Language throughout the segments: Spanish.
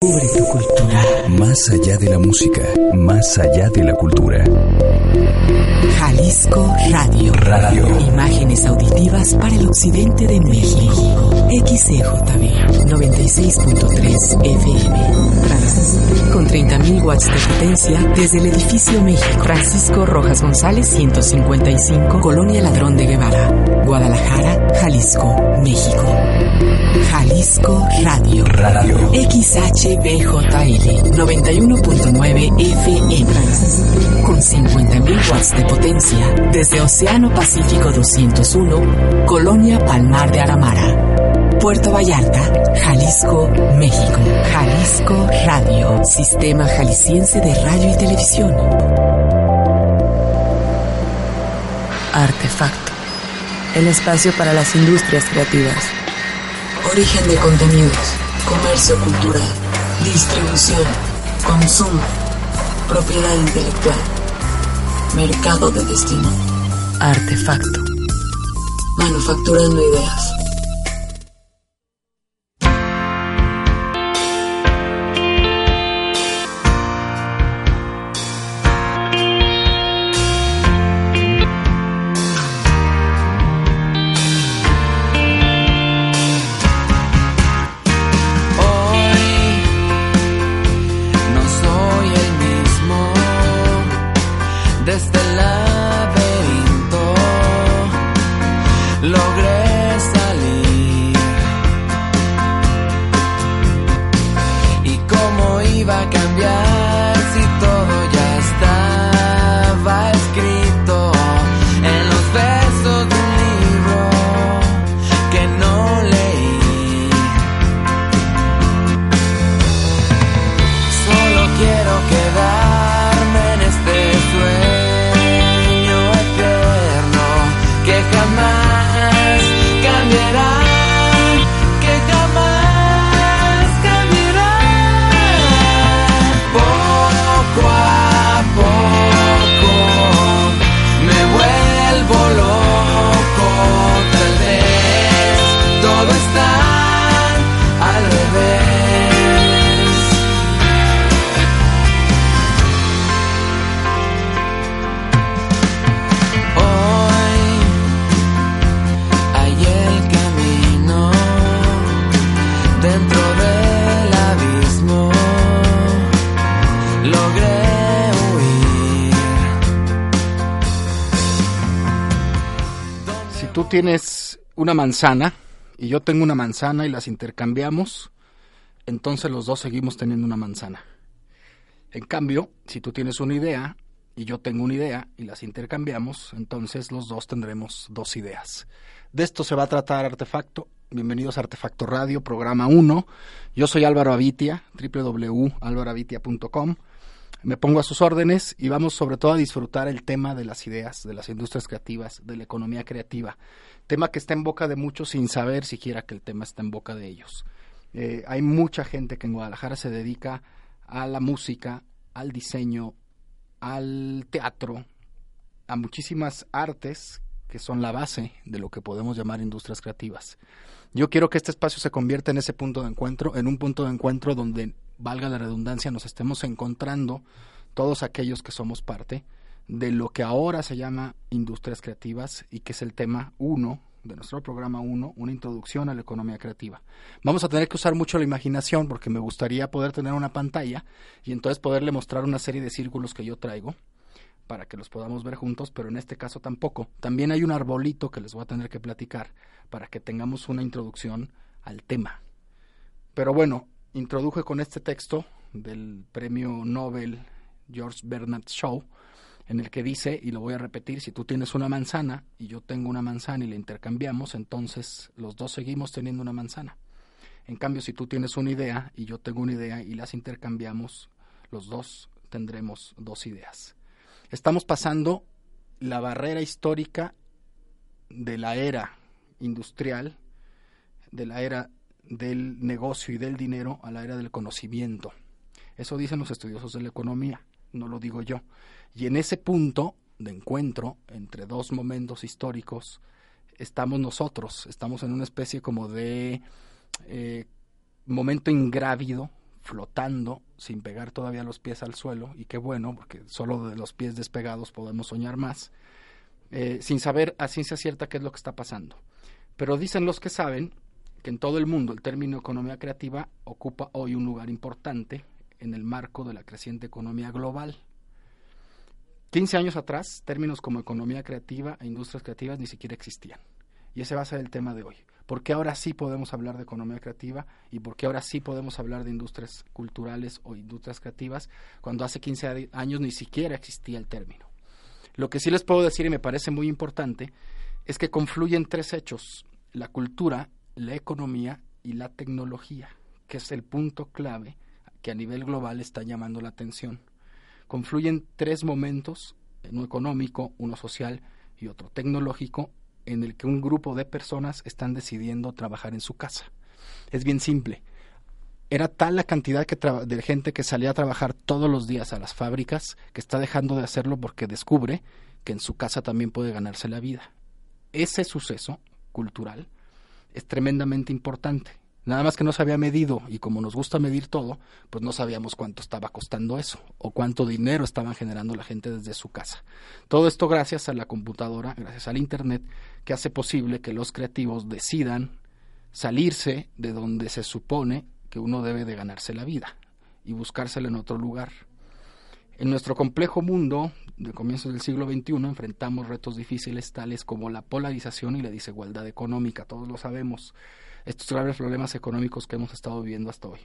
Cubre tu cultura. Más allá de la música, más allá de la cultura. Jalisco Radio. Radio. Imágenes auditivas para el occidente de México. XCJB 96.3 FM. Trans. Con 30.000 watts de potencia desde el edificio México. Francisco Rojas González 155. Colonia Ladrón de Guevara. Guadalajara, Jalisco, México. Jalisco Radio. Radio. XHBJL 91.9 FM Trans. Con 50.000 watts de potencia desde Océano Pacífico 201, Colonia Palmar de Aramara. Puerto Vallarta, Jalisco, México. Jalisco Radio, Sistema Jalisciense de Radio y Televisión. Artefacto. El espacio para las industrias creativas. Origen de contenidos, comercio cultural, distribución, consumo, propiedad intelectual, mercado de destino, Artefacto. manufacturando ideas. Tienes una manzana y yo tengo una manzana y las intercambiamos, entonces los dos seguimos teniendo una manzana. En cambio, si tú tienes una idea y yo tengo una idea y las intercambiamos, entonces los dos tendremos dos ideas. De esto se va a tratar Artefacto. Bienvenidos a Artefacto Radio, programa 1. Yo soy Álvaro Avitia, www.alvaroavitia.com. Me pongo a sus órdenes y vamos sobre todo a disfrutar el tema de las ideas, de las industrias creativas, de la economía creativa. Tema que está en boca de muchos sin saber siquiera que el tema está en boca de ellos. Eh, hay mucha gente que en Guadalajara se dedica a la música, al diseño, al teatro, a muchísimas artes que son la base de lo que podemos llamar industrias creativas. Yo quiero que este espacio se convierta en ese punto de encuentro, en un punto de encuentro donde, valga la redundancia, nos estemos encontrando todos aquellos que somos parte de lo que ahora se llama industrias creativas y que es el tema 1 de nuestro programa 1, una introducción a la economía creativa. Vamos a tener que usar mucho la imaginación porque me gustaría poder tener una pantalla y entonces poderle mostrar una serie de círculos que yo traigo para que los podamos ver juntos, pero en este caso tampoco. También hay un arbolito que les voy a tener que platicar para que tengamos una introducción al tema. Pero bueno, introduje con este texto del premio Nobel George Bernard Shaw, en el que dice, y lo voy a repetir, si tú tienes una manzana y yo tengo una manzana y la intercambiamos, entonces los dos seguimos teniendo una manzana. En cambio, si tú tienes una idea y yo tengo una idea y las intercambiamos, los dos tendremos dos ideas. Estamos pasando la barrera histórica de la era industrial, de la era del negocio y del dinero a la era del conocimiento. Eso dicen los estudiosos de la economía, no lo digo yo. Y en ese punto de encuentro entre dos momentos históricos estamos nosotros, estamos en una especie como de eh, momento ingrávido, flotando, sin pegar todavía los pies al suelo, y qué bueno, porque solo de los pies despegados podemos soñar más, eh, sin saber a ciencia cierta qué es lo que está pasando. Pero dicen los que saben que en todo el mundo el término economía creativa ocupa hoy un lugar importante en el marco de la creciente economía global. 15 años atrás, términos como economía creativa e industrias creativas ni siquiera existían. Y ese va a ser el tema de hoy. ¿Por qué ahora sí podemos hablar de economía creativa y por qué ahora sí podemos hablar de industrias culturales o industrias creativas cuando hace 15 años ni siquiera existía el término? Lo que sí les puedo decir y me parece muy importante es que confluyen tres hechos, la cultura, la economía y la tecnología, que es el punto clave que a nivel global está llamando la atención. Confluyen tres momentos, uno económico, uno social y otro tecnológico, en el que un grupo de personas están decidiendo trabajar en su casa. Es bien simple. Era tal la cantidad que de gente que salía a trabajar todos los días a las fábricas que está dejando de hacerlo porque descubre que en su casa también puede ganarse la vida. Ese suceso cultural es tremendamente importante. Nada más que no se había medido y como nos gusta medir todo, pues no sabíamos cuánto estaba costando eso o cuánto dinero estaban generando la gente desde su casa. Todo esto gracias a la computadora, gracias al Internet, que hace posible que los creativos decidan salirse de donde se supone que uno debe de ganarse la vida y buscársela en otro lugar. En nuestro complejo mundo de comienzos del siglo XXI enfrentamos retos difíciles tales como la polarización y la desigualdad económica, todos lo sabemos estos graves problemas económicos que hemos estado viviendo hasta hoy.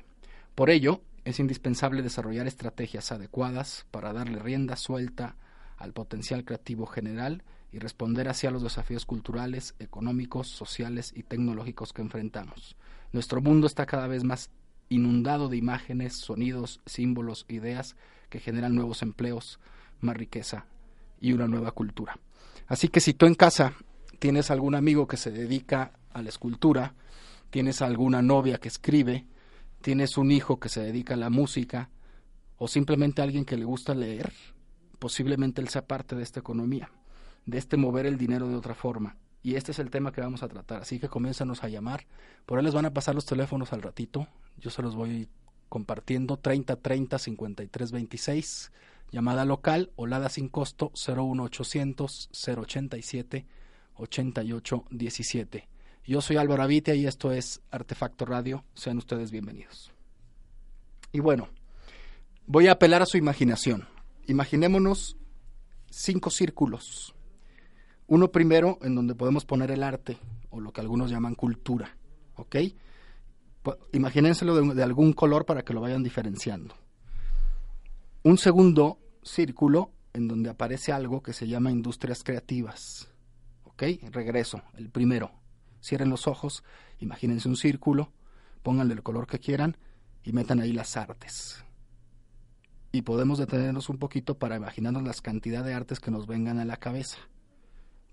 Por ello, es indispensable desarrollar estrategias adecuadas para darle rienda suelta al potencial creativo general y responder hacia los desafíos culturales, económicos, sociales y tecnológicos que enfrentamos. Nuestro mundo está cada vez más inundado de imágenes, sonidos, símbolos, ideas que generan nuevos empleos, más riqueza y una nueva cultura. Así que si tú en casa tienes algún amigo que se dedica a la escultura, tienes alguna novia que escribe, tienes un hijo que se dedica a la música o simplemente alguien que le gusta leer, posiblemente él sea parte de esta economía, de este mover el dinero de otra forma. Y este es el tema que vamos a tratar, así que comiénzanos a llamar. Por ahí les van a pasar los teléfonos al ratito, yo se los voy compartiendo 30 30 53 26, llamada local, olada sin costo 01800 087 88 17. Yo soy Álvaro Avitia y esto es Artefacto Radio. Sean ustedes bienvenidos. Y bueno, voy a apelar a su imaginación. Imaginémonos cinco círculos. Uno primero en donde podemos poner el arte o lo que algunos llaman cultura. ¿Ok? Imagínenselo de, algún color para que lo vayan diferenciando. Un segundo círculo en donde aparece algo que se llama industrias creativas. ¿Ok? Regreso, el primero Cierren los ojos, imagínense un círculo, pónganle el color que quieran y metan ahí las artes. Y podemos detenernos un poquito para imaginarnos las cantidades de artes que nos vengan a la cabeza.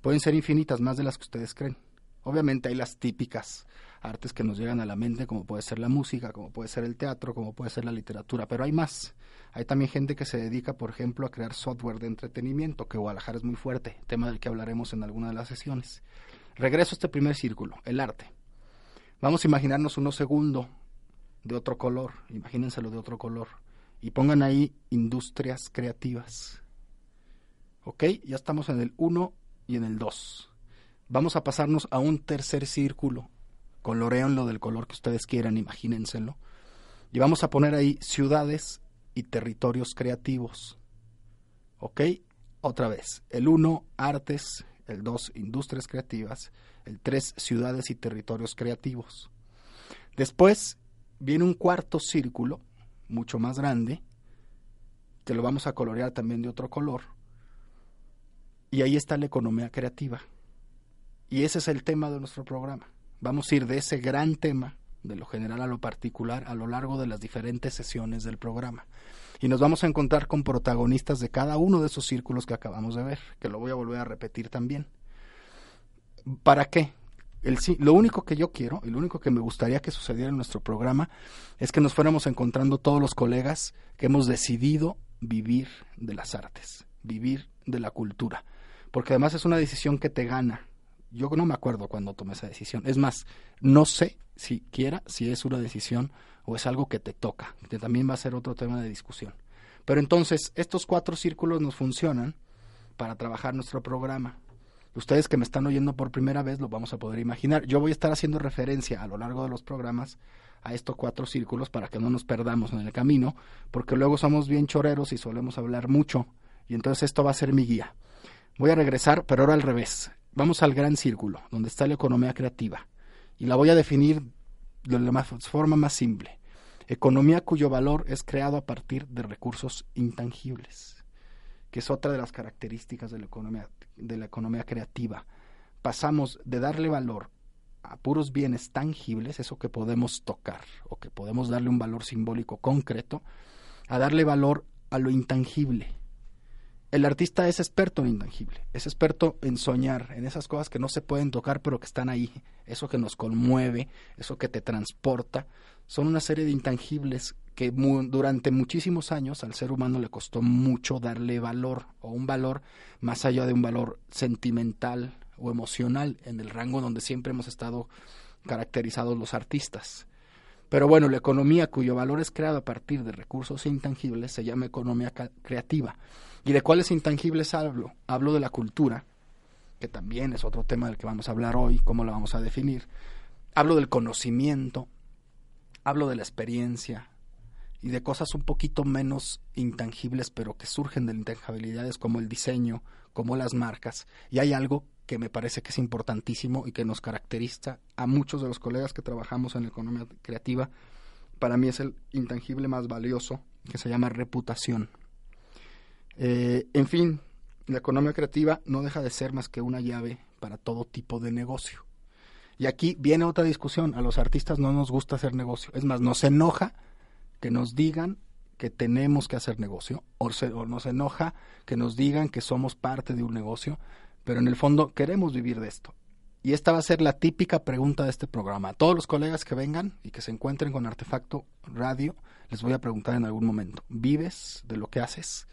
Pueden ser infinitas, más de las que ustedes creen. Obviamente hay las típicas artes que nos llegan a la mente, como puede ser la música, como puede ser el teatro, como puede ser la literatura, pero hay más. Hay también gente que se dedica, por ejemplo, a crear software de entretenimiento, que Guadalajara es muy fuerte, tema del que hablaremos en alguna de las sesiones. Regreso a este primer círculo, el arte. Vamos a imaginarnos uno segundo de otro color, imagínenselo de otro color, y pongan ahí industrias creativas. ¿Ok? Ya estamos en el 1 y en el 2. Vamos a pasarnos a un tercer círculo. Coloreanlo del color que ustedes quieran, imagínenselo. Y vamos a poner ahí ciudades y territorios creativos. ¿Ok? Otra vez. El 1, artes, el 2 industrias creativas, el 3 ciudades y territorios creativos. Después viene un cuarto círculo, mucho más grande, que lo vamos a colorear también de otro color, y ahí está la economía creativa. Y ese es el tema de nuestro programa. Vamos a ir de ese gran tema de lo general a lo particular, a lo largo de las diferentes sesiones del programa. Y nos vamos a encontrar con protagonistas de cada uno de esos círculos que acabamos de ver, que lo voy a volver a repetir también. ¿Para qué? El, lo único que yo quiero y lo único que me gustaría que sucediera en nuestro programa es que nos fuéramos encontrando todos los colegas que hemos decidido vivir de las artes, vivir de la cultura, porque además es una decisión que te gana. Yo no me acuerdo cuando tomé esa decisión. Es más, no sé siquiera si es una decisión o es algo que te toca, que también va a ser otro tema de discusión. Pero entonces, estos cuatro círculos nos funcionan para trabajar nuestro programa. Ustedes que me están oyendo por primera vez lo vamos a poder imaginar. Yo voy a estar haciendo referencia a lo largo de los programas a estos cuatro círculos para que no nos perdamos en el camino, porque luego somos bien choreros y solemos hablar mucho, y entonces esto va a ser mi guía. Voy a regresar, pero ahora al revés. Vamos al gran círculo, donde está la economía creativa, y la voy a definir de la forma más simple. Economía cuyo valor es creado a partir de recursos intangibles que es otra de las características de la economía, de la economía creativa. Pasamos de darle valor a puros bienes tangibles, eso que podemos tocar o que podemos darle un valor simbólico concreto, a darle valor a lo intangible. El artista es experto en intangible, es experto en soñar, en esas cosas que no se pueden tocar pero que están ahí, eso que nos conmueve, eso que te transporta, son una serie de intangibles que durante muchísimos años al ser humano le costó mucho darle valor o un valor más allá de un valor sentimental o emocional en el rango donde siempre hemos estado caracterizados los artistas. Pero bueno, la economía cuyo valor es creado a partir de recursos intangibles se llama economía creativa. ¿Y de cuáles intangibles hablo? Hablo de la cultura, que también es otro tema del que vamos a hablar hoy, cómo la vamos a definir. Hablo del conocimiento, hablo de la experiencia, y de cosas un poquito menos intangibles, pero que surgen de intangibilidades como el diseño, como las marcas. Y hay algo que me parece que es importantísimo y que nos caracteriza a muchos de los colegas que trabajamos en la economía creativa. Para mí es el intangible más valioso, que se llama reputación. Eh, en fin, la economía creativa no deja de ser más que una llave para todo tipo de negocio. Y aquí viene otra discusión. A los artistas no nos gusta hacer negocio. Es más, nos enoja que nos digan que tenemos que hacer negocio, o, nos enoja que nos digan que somos parte de un negocio, pero en el fondo queremos vivir de esto. Y esta va a ser la típica pregunta de este programa. A todos los colegas que vengan y que se encuentren con Artefacto Radio, les voy a preguntar en algún momento, ¿vives de lo que haces?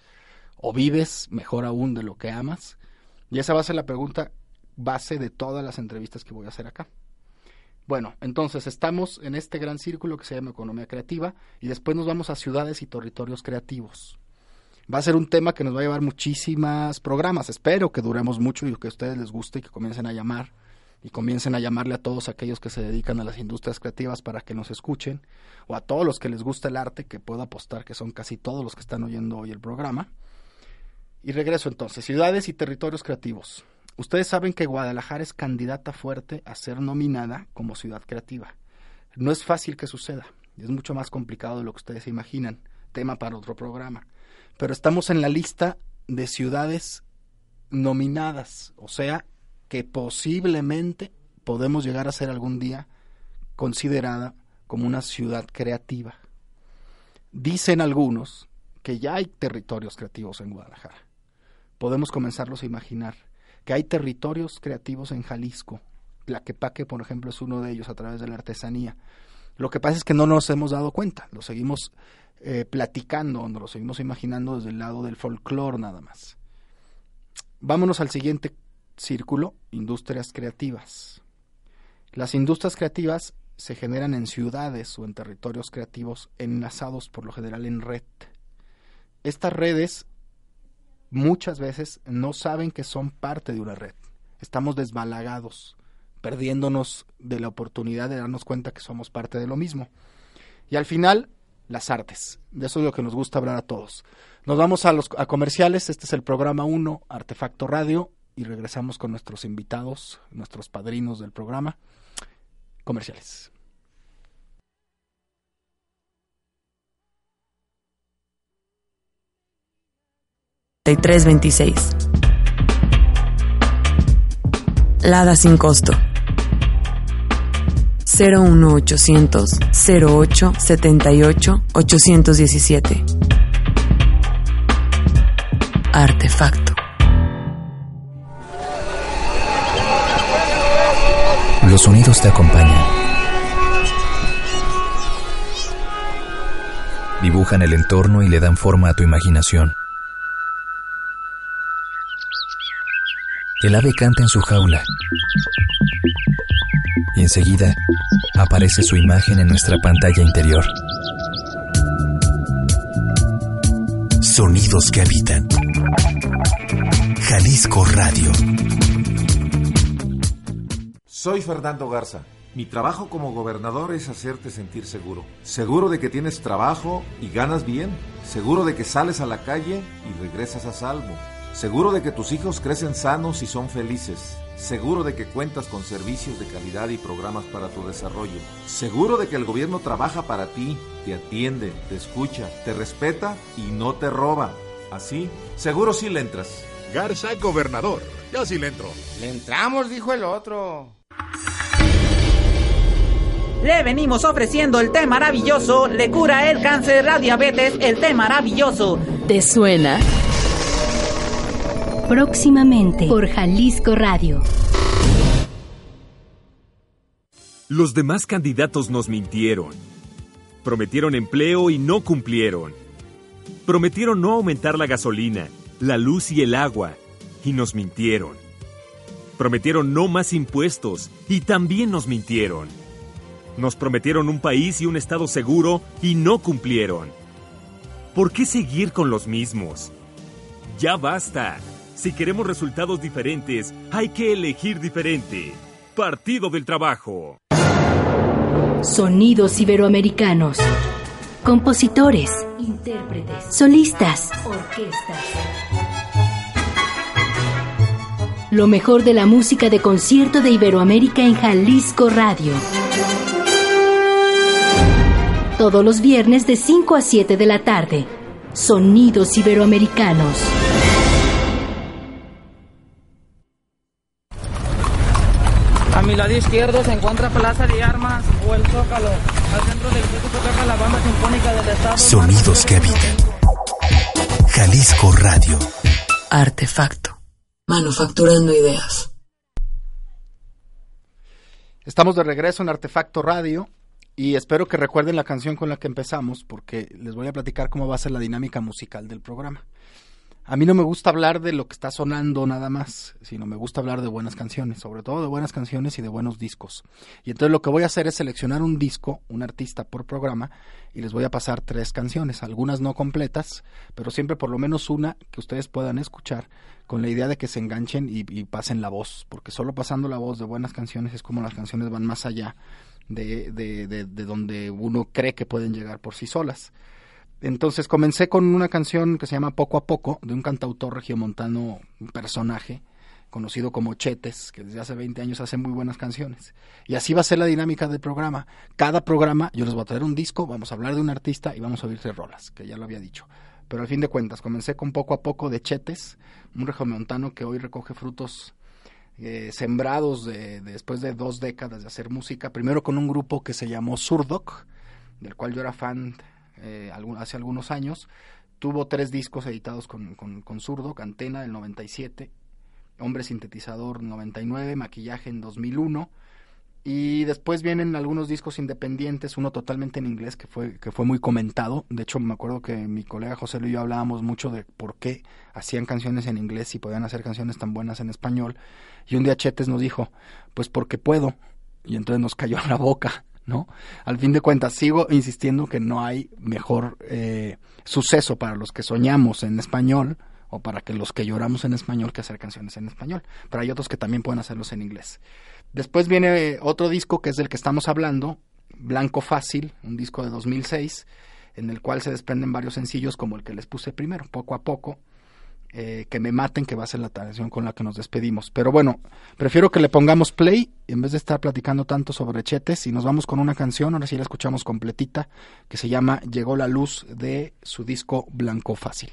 ¿O vives, mejor aún, de lo que amas? Y esa va a ser la pregunta base de todas las entrevistas que voy a hacer acá. Bueno, entonces estamos en este gran círculo que se llama economía creativa y después nos vamos a ciudades y territorios creativos. Va a ser un tema que nos va a llevar muchísimas programas. Espero que duremos mucho y que a ustedes les guste y que comiencen a llamar y comiencen a llamarle a todos aquellos que se dedican a las industrias creativas para que nos escuchen o a todos los que les gusta el arte, que puedo apostar que son casi todos los que están oyendo hoy el programa. Y regreso entonces, ciudades y territorios creativos. Ustedes saben que Guadalajara es candidata fuerte a ser nominada como ciudad creativa. No es fácil que suceda, es mucho más complicado de lo que ustedes se imaginan, tema para otro programa. Pero estamos en la lista de ciudades nominadas, o sea, que posiblemente podemos llegar a ser algún día considerada como una ciudad creativa. Dicen algunos que ya hay territorios creativos en Guadalajara. Podemos comenzarlos a imaginar que hay territorios creativos en Jalisco. Tlaquepaque, por ejemplo, es uno de ellos a través de la artesanía. Lo que pasa es que no nos hemos dado cuenta, lo seguimos eh, platicando, nos lo seguimos imaginando desde el lado del folclore nada más. Vámonos al siguiente círculo, industrias creativas. Las industrias creativas se generan en ciudades o en territorios creativos enlazados por lo general en red. Estas redes muchas veces no saben que son parte de una red. Estamos desbalagados, perdiéndonos de la oportunidad de darnos cuenta que somos parte de lo mismo. Y al final, las artes. De eso es lo que nos gusta hablar a todos. Nos vamos a los a comerciales. Este es el programa 1, Artefacto Radio, y regresamos con nuestros invitados, nuestros padrinos del programa. Comerciales. 3326. Lada sin costo. 01800 08 78 817. Artefacto. Los sonidos te acompañan. Dibujan el entorno y le dan forma a tu imaginación. El ave canta en su jaula. Y enseguida aparece su imagen en nuestra pantalla interior. Sonidos que habitan. Jalisco Radio. Soy Fernando Garza. Mi trabajo como gobernador es hacerte sentir seguro. Seguro de que tienes trabajo y ganas bien. Seguro de que sales a la calle y regresas a salvo. Seguro de que tus hijos crecen sanos y son felices. Seguro de que cuentas con servicios de calidad y programas para tu desarrollo. Seguro de que el gobierno trabaja para ti, te atiende, te escucha, te respeta y no te roba. Así, seguro sí le entras. Garza, gobernador. Yo sí le entro. Le entramos, dijo el otro. Le venimos ofreciendo el té maravilloso, le cura el cáncer, la diabetes, el té maravilloso. ¿Te suena? Próximamente por Jalisco Radio. Los demás candidatos nos mintieron. Prometieron empleo y no cumplieron. Prometieron no aumentar la gasolina, la luz y el agua y nos mintieron. Prometieron no más impuestos y también nos mintieron. Nos prometieron un país y un Estado seguro y no cumplieron. ¿Por qué seguir con los mismos? Ya basta. Si queremos resultados diferentes, hay que elegir diferente. Partido del Trabajo. Sonidos iberoamericanos. Compositores. Intérpretes. Solistas. Orquestas. Lo mejor de la música de concierto de Iberoamérica en Jalisco Radio. Todos los viernes de 5 a 7 de la tarde. Sonidos iberoamericanos. Izquierdo se encuentra Plaza de Armas o el Zócalo. Al centro del circuito toca la banda sinfónica del estado. Sonidos que habitan. Jalisco Radio. Artefacto. Manufacturando ideas. Estamos de regreso en Artefacto Radio y espero que recuerden la canción con la que empezamos porque les voy a platicar cómo va a ser la dinámica musical del programa. A mí no me gusta hablar de lo que está sonando nada más, sino me gusta hablar de buenas canciones, sobre todo de buenas canciones y de buenos discos. Y entonces lo que voy a hacer es seleccionar un disco, un artista por programa, y les voy a pasar tres canciones, algunas no completas, pero siempre por lo menos una que ustedes puedan escuchar, con la idea de que se enganchen y, y pasen la voz, porque solo pasando la voz de buenas canciones es como las canciones van más allá de, de, de, de donde uno cree que pueden llegar por sí solas. Entonces comencé con una canción que se llama Poco a Poco, de un cantautor regiomontano, un personaje conocido como Chetes, que desde hace 20 años hace muy buenas canciones. Y así va a ser la dinámica del programa. Cada programa yo les voy a traer un disco, vamos a hablar de un artista y vamos a oír tres rolas, que ya lo había dicho. Pero al fin de cuentas, comencé con Poco a Poco de Chetes, un regiomontano que hoy recoge frutos eh, sembrados de después de dos décadas de hacer música, primero con un grupo que se llamó Surdoc, del cual yo era fan eh, hace algunos años. Tuvo tres discos editados con, con, con Zurdo, Cantena del 97, Hombre Sintetizador 99, Maquillaje en 2001. Y después vienen algunos discos independientes, uno totalmente en inglés que fue, que fue muy comentado. De hecho, me acuerdo que mi colega José Luis y yo hablábamos mucho de por qué hacían canciones en inglés y podían hacer canciones tan buenas en español. Y un día Chetes nos dijo, pues porque puedo. Y entonces nos cayó en la boca. ¿No? Al fin de cuentas, sigo insistiendo que no hay mejor eh, suceso para los que soñamos en español o para que los que lloramos en español que hacer canciones en español. Pero hay otros que también pueden hacerlos en inglés. Después viene otro disco que es del que estamos hablando, Blanco Fácil, un disco de 2006, en el cual se desprenden varios sencillos como el que les puse primero, poco a poco. Eh, que me maten, que va a ser la canción con la que nos despedimos. Pero bueno, prefiero que le pongamos play en vez de estar platicando tanto sobre chetes y nos vamos con una canción, ahora sí la escuchamos completita, que se llama Llegó la luz de su disco Blanco Fácil.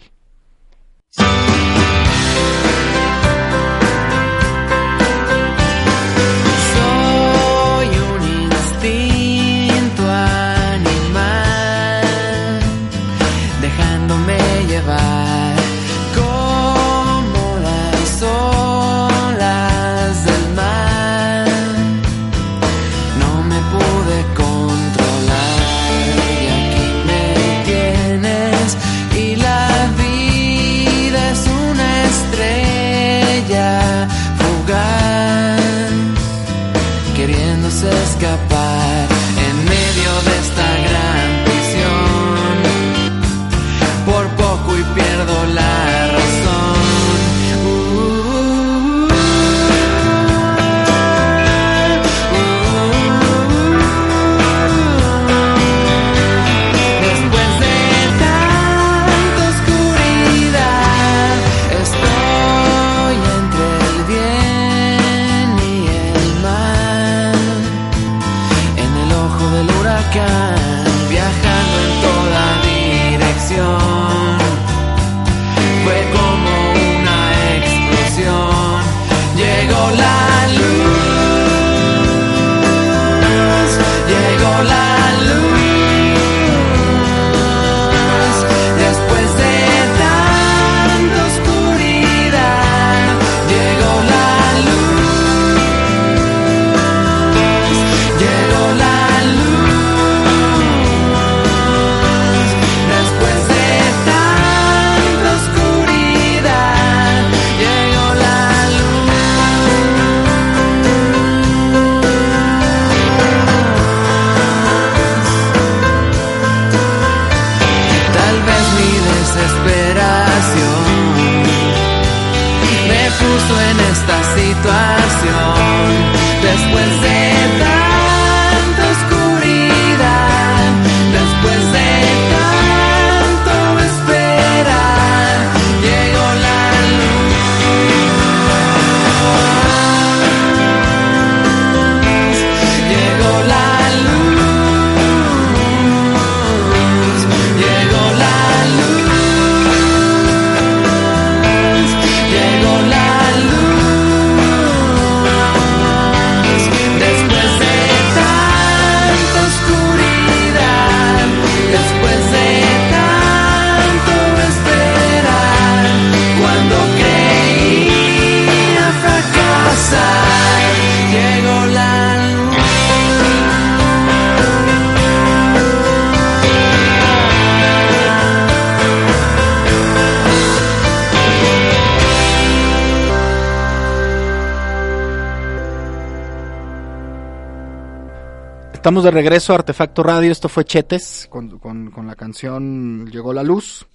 Estamos de regreso a Artefacto Radio. Esto fue Chetes con, con- la canción Llegó la Luz.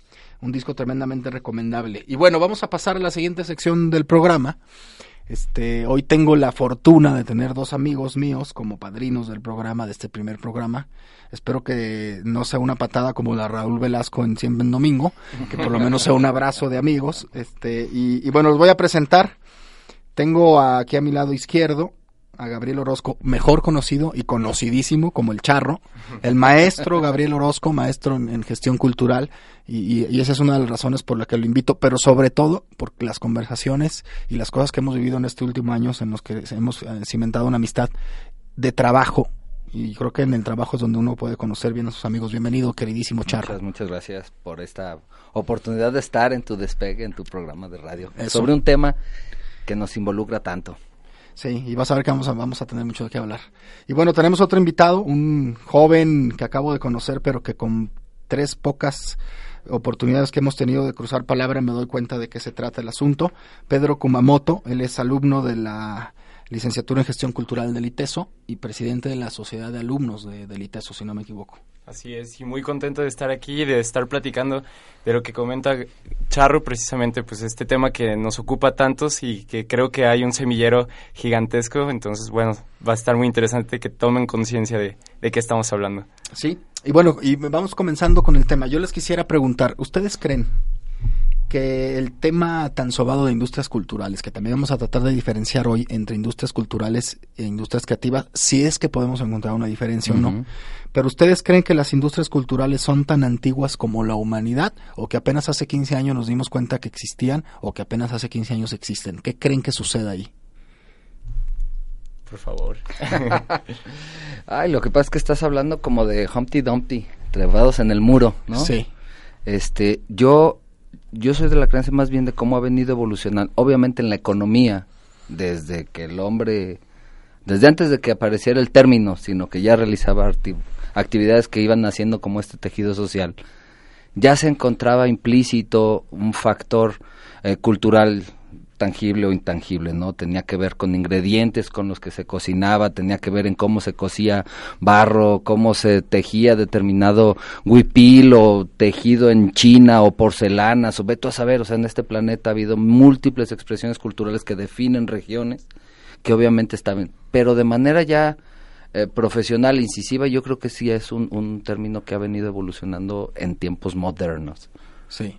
Un disco tremendamente recomendable. Y bueno, vamos a pasar a la siguiente sección del programa. Este, hoy tengo la fortuna de tener dos amigos míos como padrinos del programa, de este primer programa. Espero que no sea una patada como la Raúl Velasco en Siempre en Domingo, que por lo menos sea un abrazo de amigos. Este, y bueno, los voy a presentar. Tengo aquí a mi lado izquierdo a Gabriel Orozco, mejor conocido y conocidísimo como el Charro, el maestro Gabriel Orozco, maestro en, en gestión cultural, y, esa es una de las razones por la que lo invito, pero sobre todo por las conversaciones y las cosas que hemos vivido en este último año en los que hemos eh, cimentado una amistad de trabajo, y creo que en el trabajo es donde uno puede conocer bien a sus amigos. Bienvenido, queridísimo Charro. Muchas, muchas gracias por esta oportunidad de estar en tu despegue, en tu programa de radio, Eso. sobre un tema que nos involucra tanto. Sí, y vas a ver que vamos a, vamos a tener mucho de qué hablar. Y bueno, tenemos otro invitado, un joven que acabo de conocer, pero que con tres pocas oportunidades que hemos tenido de cruzar palabra me doy cuenta de qué se trata el asunto. Pedro Kumamoto, él es alumno de la licenciatura en gestión cultural del ITESO y presidente de la sociedad de alumnos de, del ITESO, si no me equivoco. Así es, y muy contento de estar aquí y de estar platicando de lo que comenta Charro, precisamente, pues este tema que nos ocupa tantos y que creo que hay un semillero gigantesco, entonces, bueno, va a estar muy interesante que tomen conciencia de, de qué estamos hablando. Sí, y bueno, y vamos comenzando con el tema. Yo les quisiera preguntar, ¿ustedes creen que el tema tan sobado de industrias culturales, que también vamos a tratar de diferenciar hoy entre industrias culturales e industrias creativas, si es que podemos encontrar una diferencia o no, pero ustedes creen que las industrias culturales son tan antiguas como la humanidad o que apenas hace 15 años nos dimos cuenta que existían o que apenas hace 15 años existen? ¿Qué creen que suceda ahí? Por favor. Ay, lo que pasa es que estás hablando como de Humpty Dumpty, trepados en el muro, ¿no? Sí. Este, yo yo soy de la creencia más bien de cómo ha venido evolucionando, obviamente en la economía, desde que el hombre, desde antes de que apareciera el término, sino que ya realizaba actividades que iban haciendo como este tejido social, ya se encontraba implícito un factor eh, cultural tangible o intangible, ¿no? Tenía que ver con ingredientes con los que se cocinaba, tenía que ver en cómo se cocía barro, cómo se tejía determinado huipil o tejido en China o porcelanas, o veto a saber, o sea, en este planeta ha habido múltiples expresiones culturales que definen regiones que obviamente estaban, pero de manera ya eh, profesional, incisiva, yo creo que sí es un, un término que ha venido evolucionando en tiempos modernos. Sí.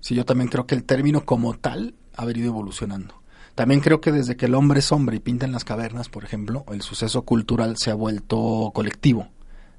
Sí, yo también creo que el término como tal ha venido evolucionando. También creo que desde que el hombre es hombre y pinta en las cavernas, por ejemplo, el suceso cultural se ha vuelto colectivo.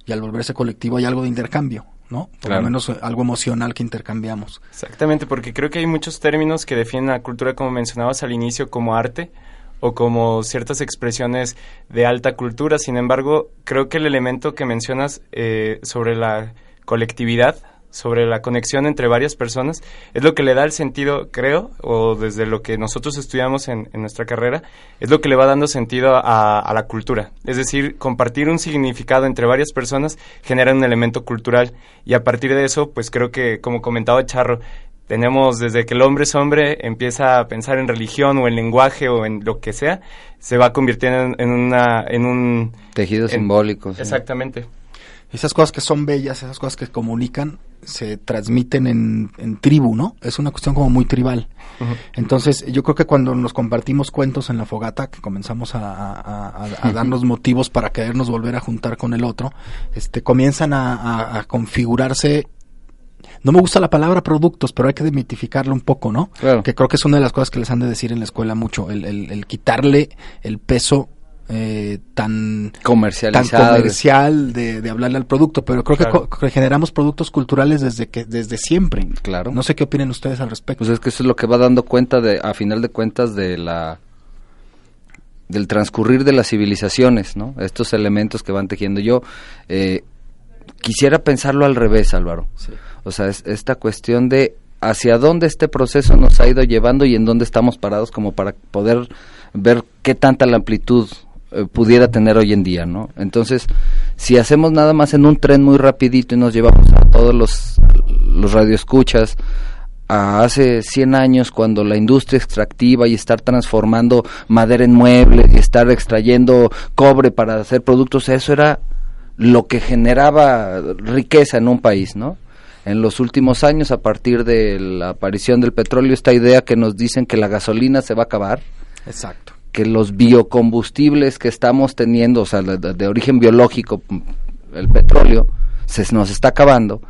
Y al volverse colectivo hay algo de intercambio, ¿no? Por lo menos eh, algo emocional que intercambiamos. Exactamente, porque creo que hay muchos términos que definen la cultura, como mencionabas al inicio, como arte o como ciertas expresiones de alta cultura. Sin embargo, creo que el elemento que mencionas eh, sobre la colectividad sobre la conexión entre varias personas, es lo que le da el sentido, creo, o desde lo que nosotros estudiamos en, nuestra carrera, es lo que le va dando sentido a, la cultura. Es decir, compartir un significado entre varias personas genera un elemento cultural y a partir de eso, pues creo que, como comentaba Charro, tenemos desde que el hombre es hombre, empieza a pensar en religión o en lenguaje o en lo que sea, se va convirtiendo en, una, en un... Tejido simbólico. Exactamente. Esas cosas que son bellas, esas cosas que comunican, se transmiten en, en, tribu, ¿no? Es una cuestión como muy tribal. Entonces, yo creo que cuando nos compartimos cuentos en la fogata, que comenzamos a, darnos motivos para querernos volver a juntar con el otro, este, comienzan a, configurarse no me gusta la palabra productos, pero hay que demitificarlo un poco, ¿no? Que creo que es una de las cosas que les han de decir en la escuela mucho, el, el quitarle el peso eh, tan comercial de, de, hablarle al producto, pero creo que, generamos productos culturales desde que desde siempre. Claro. No sé qué opinan ustedes al respecto. Pues es que eso es lo que va dando cuenta de, a final de cuentas, de la del transcurrir de las civilizaciones, ¿no? Estos elementos que van tejiendo. Yo eh, quisiera pensarlo al revés, Álvaro. O sea, es esta cuestión de hacia dónde este proceso nos ha ido llevando y en dónde estamos parados como para poder ver qué tanta la amplitud eh, pudiera tener hoy en día, ¿no? Entonces, si hacemos nada más en un tren muy rapidito y nos llevamos a todos los, los radioescuchas a hace 100 años cuando la industria extractiva y estar transformando madera en muebles y estar extrayendo cobre para hacer productos, eso era lo que generaba riqueza en un país, ¿no? En los últimos años, a partir de la aparición del petróleo, esta idea que nos dicen que la gasolina se va a acabar. Exacto que los biocombustibles que estamos teniendo, o sea, de, origen biológico, el petróleo, se nos está acabando,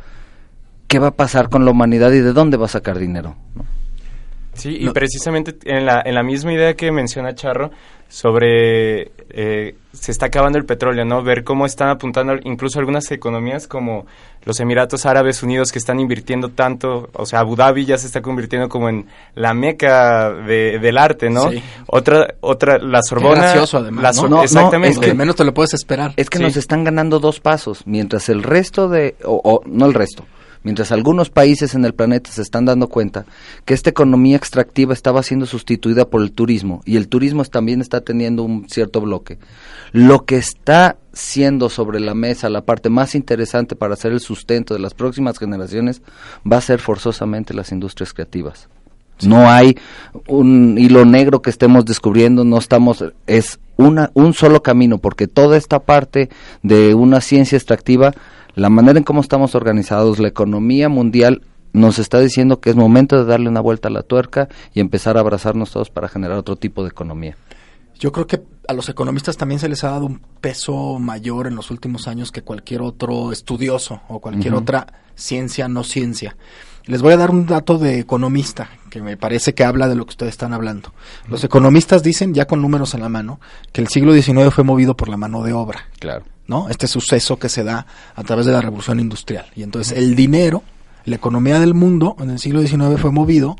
¿qué va a pasar con la humanidad y de dónde va a sacar dinero? Sí, y precisamente en la, en la misma idea que menciona Charro sobre eh, se está acabando el petróleo, ¿no? Ver cómo están apuntando incluso algunas economías como los Emiratos Árabes Unidos que están invirtiendo tanto, o sea, Abu Dhabi ya se está convirtiendo como en la meca del arte, ¿no? Otra, otra, la Sorbona. gracioso, además. exactamente. es que menos te lo puedes esperar. Es que nos están ganando dos pasos, mientras el resto de, o no el resto, mientras algunos países en el planeta se están dando cuenta que esta economía extractiva estaba siendo sustituida por el turismo y el turismo también está teniendo un cierto bloque. Lo que está siendo sobre la mesa la parte más interesante para hacer el sustento de las próximas generaciones va a ser forzosamente las industrias creativas. No hay un hilo negro que estemos descubriendo, no estamos, es una, un solo camino, porque toda esta parte de una ciencia extractiva la manera en cómo estamos organizados, la economía mundial nos está diciendo que es momento de darle una vuelta a la tuerca y empezar a abrazarnos todos para generar otro tipo de economía. Yo creo que a los economistas también se les ha dado un peso mayor en los últimos años que cualquier otro estudioso o cualquier otra ciencia no ciencia. Les voy a dar un dato de economista que me parece que habla de lo que ustedes están hablando. Los economistas dicen, ya con números en la mano, que el siglo XIX fue movido por la mano de obra. Claro. ¿No? Este suceso que se da a través de la revolución industrial. Y entonces el dinero, la economía del mundo en el siglo XIX fue movido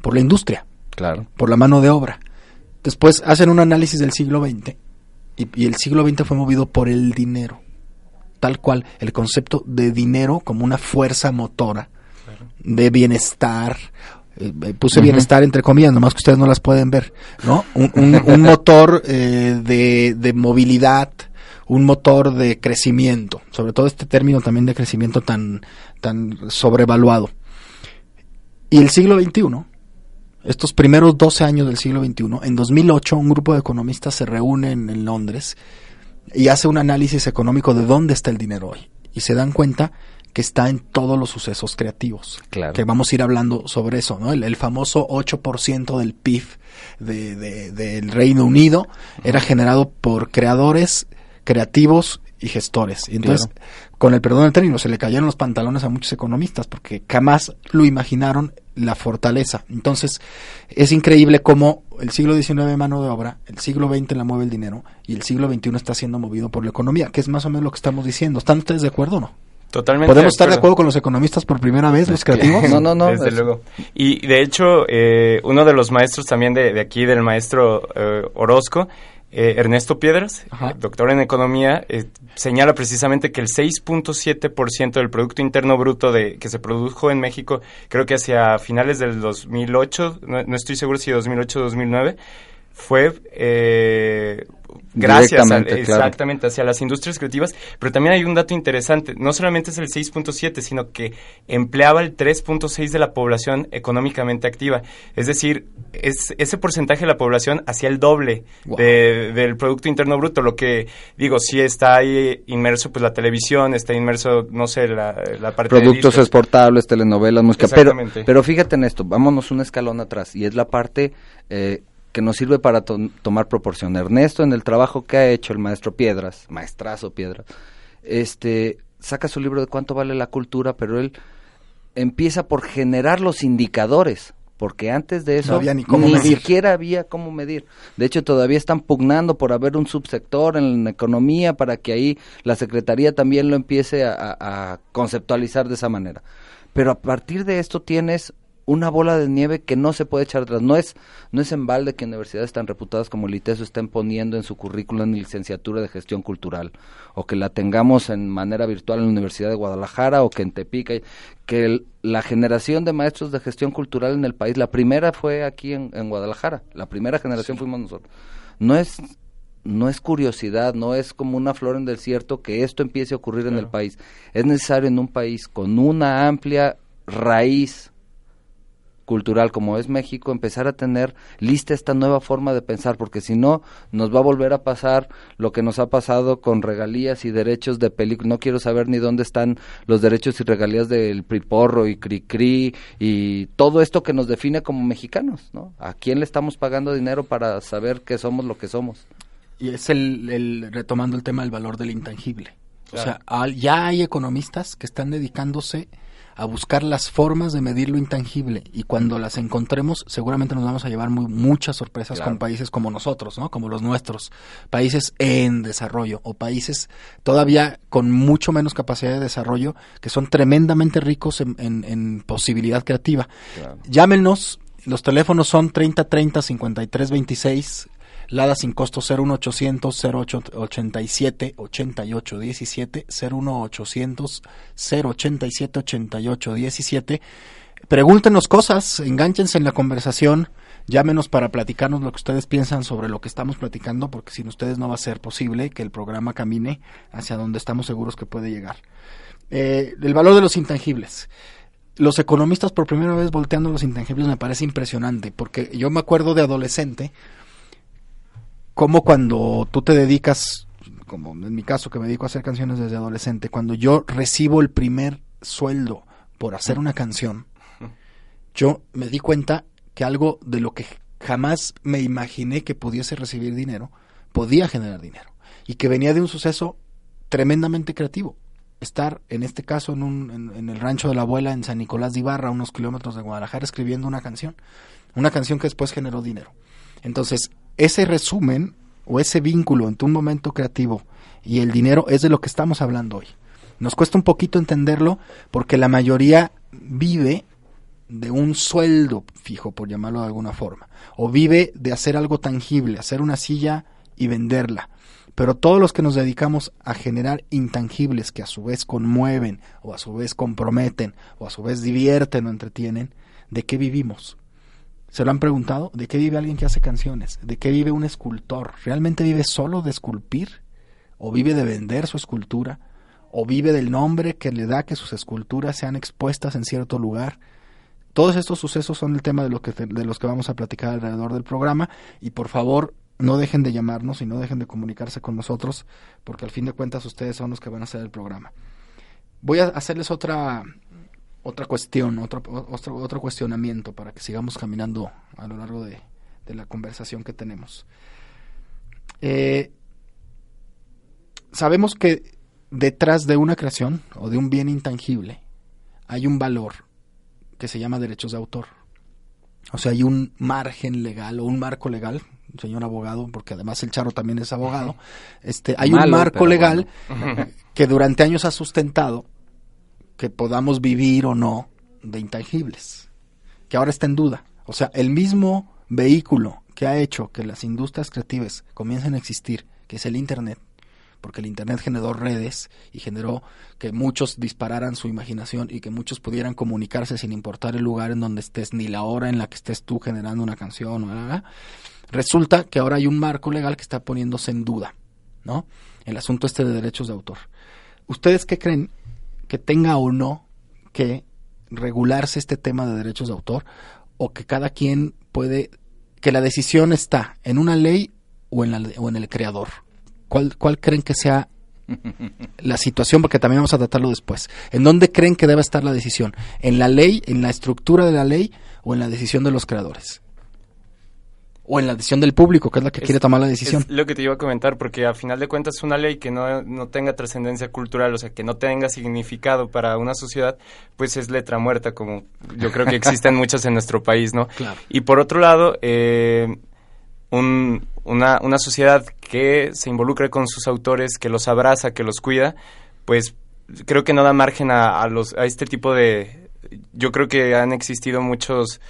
por la industria, claro. por la mano de obra. Después hacen un análisis del siglo XX y, el siglo XX fue movido por el dinero, tal cual el concepto de dinero como una fuerza motora de bienestar, eh, eh, puse bienestar entre comillas, nomás que ustedes no las pueden ver, ¿no? Un, un- un motor eh, de, de movilidad, un motor de crecimiento, sobre todo este término también de crecimiento tan, tan sobrevaluado. Y el siglo XXI, estos primeros 12 años del siglo XXI, en 2008 un grupo de economistas se reúne en, en Londres y hace un análisis económico de dónde está el dinero hoy. Y se dan cuenta que está en todos los sucesos creativos. Claro. Que vamos a ir hablando sobre eso, ¿no? El, el famoso 8% del PIB de, de- del Reino Unido era generado por creadores, creativos y gestores. Y entonces, con el perdón del término, se le cayeron los pantalones a muchos economistas porque jamás lo imaginaron la fortaleza. Entonces, es increíble cómo el siglo XIX mano de obra, el siglo XX la mueve el dinero y el siglo XXI está siendo movido por la economía, que es más o menos lo que estamos diciendo. ¿Están ustedes de acuerdo o no? Totalmente. ¿Podemos estar de acuerdo con los economistas por primera vez, los creativos? Desde luego. Y de hecho, eh, uno de los maestros también de, de aquí, del maestro eh, Orozco, eh, Ernesto Piedras, eh, doctor en economía, eh, señala precisamente que el 6.7% del Producto Interno Bruto de, que se produjo en México, creo que hacia finales del 2008, no, no estoy seguro si 2008 o 2009, fue eh, gracias a- Directamente, claro. exactamente hacia las industrias creativas, pero también hay un dato interesante, no solamente es el 6.7, sino que empleaba el 3.6 de la población económicamente activa, es decir, es, ese porcentaje de la población hacía el doble Wow. de- del Producto Interno Bruto, lo que digo, sí está ahí inmerso pues la televisión, está inmerso, no sé, la, la parte productos exportables, telenovelas, música. Pero, Exactamente. pero fíjate en esto, vámonos un escalón atrás y es la parte eh, que nos sirve para to- tomar proporción. Ernesto, en el trabajo que ha hecho el maestro Piedras, maestrazo Piedras, este, saca su libro de cuánto vale la cultura, pero él empieza por generar los indicadores. Porque antes de eso No había ni cómo medir. siquiera había cómo medir. De hecho, todavía están pugnando por haber un subsector en la economía para que ahí la Secretaría también lo empiece a- a conceptualizar de esa manera. Pero a partir de esto tienes una bola de nieve que no se puede echar atrás. No es, no es en balde que universidades tan reputadas como el ITESO estén poniendo en su currículum en licenciatura de gestión cultural, o que la tengamos en manera virtual en la Universidad de Guadalajara, o que en Tepic, hay- que el- la generación de maestros de gestión cultural en el país, la primera fue aquí en, en Guadalajara, la primera generación fuimos nosotros. No es no es curiosidad, no es como una flor en el desierto que esto empiece a ocurrir en el país. Es necesario en un país con una amplia raíz cultural como es México empezar a tener lista esta nueva forma de pensar porque si no nos va a volver a pasar lo que nos ha pasado con regalías y derechos de película no quiero saber ni dónde están los derechos y regalías del Priporro y Cricri y todo esto que nos define como mexicanos ¿no? a quién le estamos pagando dinero para saber que somos lo que somos Y es el, el- retomando el tema del valor del intangible. O sea, al- ya hay economistas que están dedicándose a buscar las formas de medir lo intangible y cuando las encontremos seguramente nos vamos a llevar muy, muchas sorpresas Claro. con países como nosotros, ¿no? Como los nuestros, países en desarrollo o países todavía con mucho menos capacidad de desarrollo que son tremendamente ricos en, en- en posibilidad creativa. Llámenos, los teléfonos son 30 30 53 26 Lada sin costo 01800 087 88 17 01800 087 88 17 Pregúntenos cosas, enganchense en la conversación, llámenos para platicarnos lo que ustedes piensan sobre lo que estamos platicando, porque sin ustedes no va a ser posible que el programa camine hacia donde estamos seguros que puede llegar. Eh, el valor de los intangibles los economistas por primera vez volteando los intangibles me parece impresionante, porque yo me acuerdo de adolescente, como cuando tú te dedicas, como en mi caso que me dedico a hacer canciones desde adolescente, cuando yo recibo el primer sueldo por hacer una canción, yo me di cuenta que algo de lo que jamás me imaginé que pudiese recibir dinero, podía generar dinero, y que venía de un suceso tremendamente creativo estar, en este caso, en, un, en, en el rancho de la abuela en San Nicolás de Ibarra, unos kilómetros de Guadalajara, escribiendo una canción. Una canción que después generó dinero. Entonces, ese resumen o ese vínculo entre un momento creativo y el dinero es de lo que estamos hablando hoy. Nos cuesta un poquito entenderlo porque la mayoría vive de un sueldo fijo, por llamarlo de alguna forma, o vive de hacer algo tangible, hacer una silla y venderla. Pero todos los que nos dedicamos a generar intangibles que a su vez conmueven, o a su vez comprometen, o a su vez divierten o entretienen, ¿de qué vivimos? ¿Se lo han preguntado? ¿De qué vive alguien que hace canciones? ¿De qué vive un escultor? ¿Realmente vive solo de esculpir? ¿O vive de vender su escultura? ¿O vive del nombre que le da que sus esculturas sean expuestas en cierto lugar? Todos estos sucesos son el tema de, lo que, de los que vamos a platicar alrededor del programa y por favor no dejen de llamarnos y no dejen de comunicarse con nosotros porque al fin de cuentas ustedes son los que van a hacer el programa. Voy a hacerles otra otra cuestión, otro, otro, otro cuestionamiento para que sigamos caminando a lo largo de, de la conversación que tenemos. Eh, sabemos que detrás de una creación o de un bien intangible hay un valor que se llama derechos de autor. O sea, hay un margen legal o un marco legal, señor abogado, porque además el charro también es abogado. Este, hay un marco legal que durante años ha sustentado que podamos vivir o no de intangibles, que ahora está en duda. O sea, el mismo vehículo que ha hecho que las industrias creativas comiencen a existir, que es el Internet, porque el Internet generó redes y generó que muchos dispararan su imaginación y que muchos pudieran comunicarse sin importar el lugar en donde estés, ni la hora en la que estés tú generando una canción. Resulta que ahora hay un marco legal que está poniéndose en duda, ¿no? El asunto este de derechos de autor. ¿Ustedes qué creen que tenga o no que regularse este tema de derechos de autor o que cada quien puede, que la decisión está en una ley o en, la, o en el creador? ¿Cuál, ¿Cuál creen que sea la situación? Porque también vamos a tratarlo después. ¿En dónde creen que debe estar la decisión? ¿En la ley, en la estructura de la ley o en la decisión de los creadores? O en la decisión del público, que es la que quiere tomar la decisión. Es lo que te iba a comentar, porque a final de cuentas una ley que no, no, tenga trascendencia cultural, o sea, que no tenga significado para una sociedad, pues es letra muerta, como yo creo que existen muchas en nuestro país, ¿no? Claro. Y por otro lado, eh, un, una, una sociedad que se involucre con sus autores, que los abraza, que los cuida, pues creo que no da margen a, a los, a este tipo de... Yo creo que han existido muchos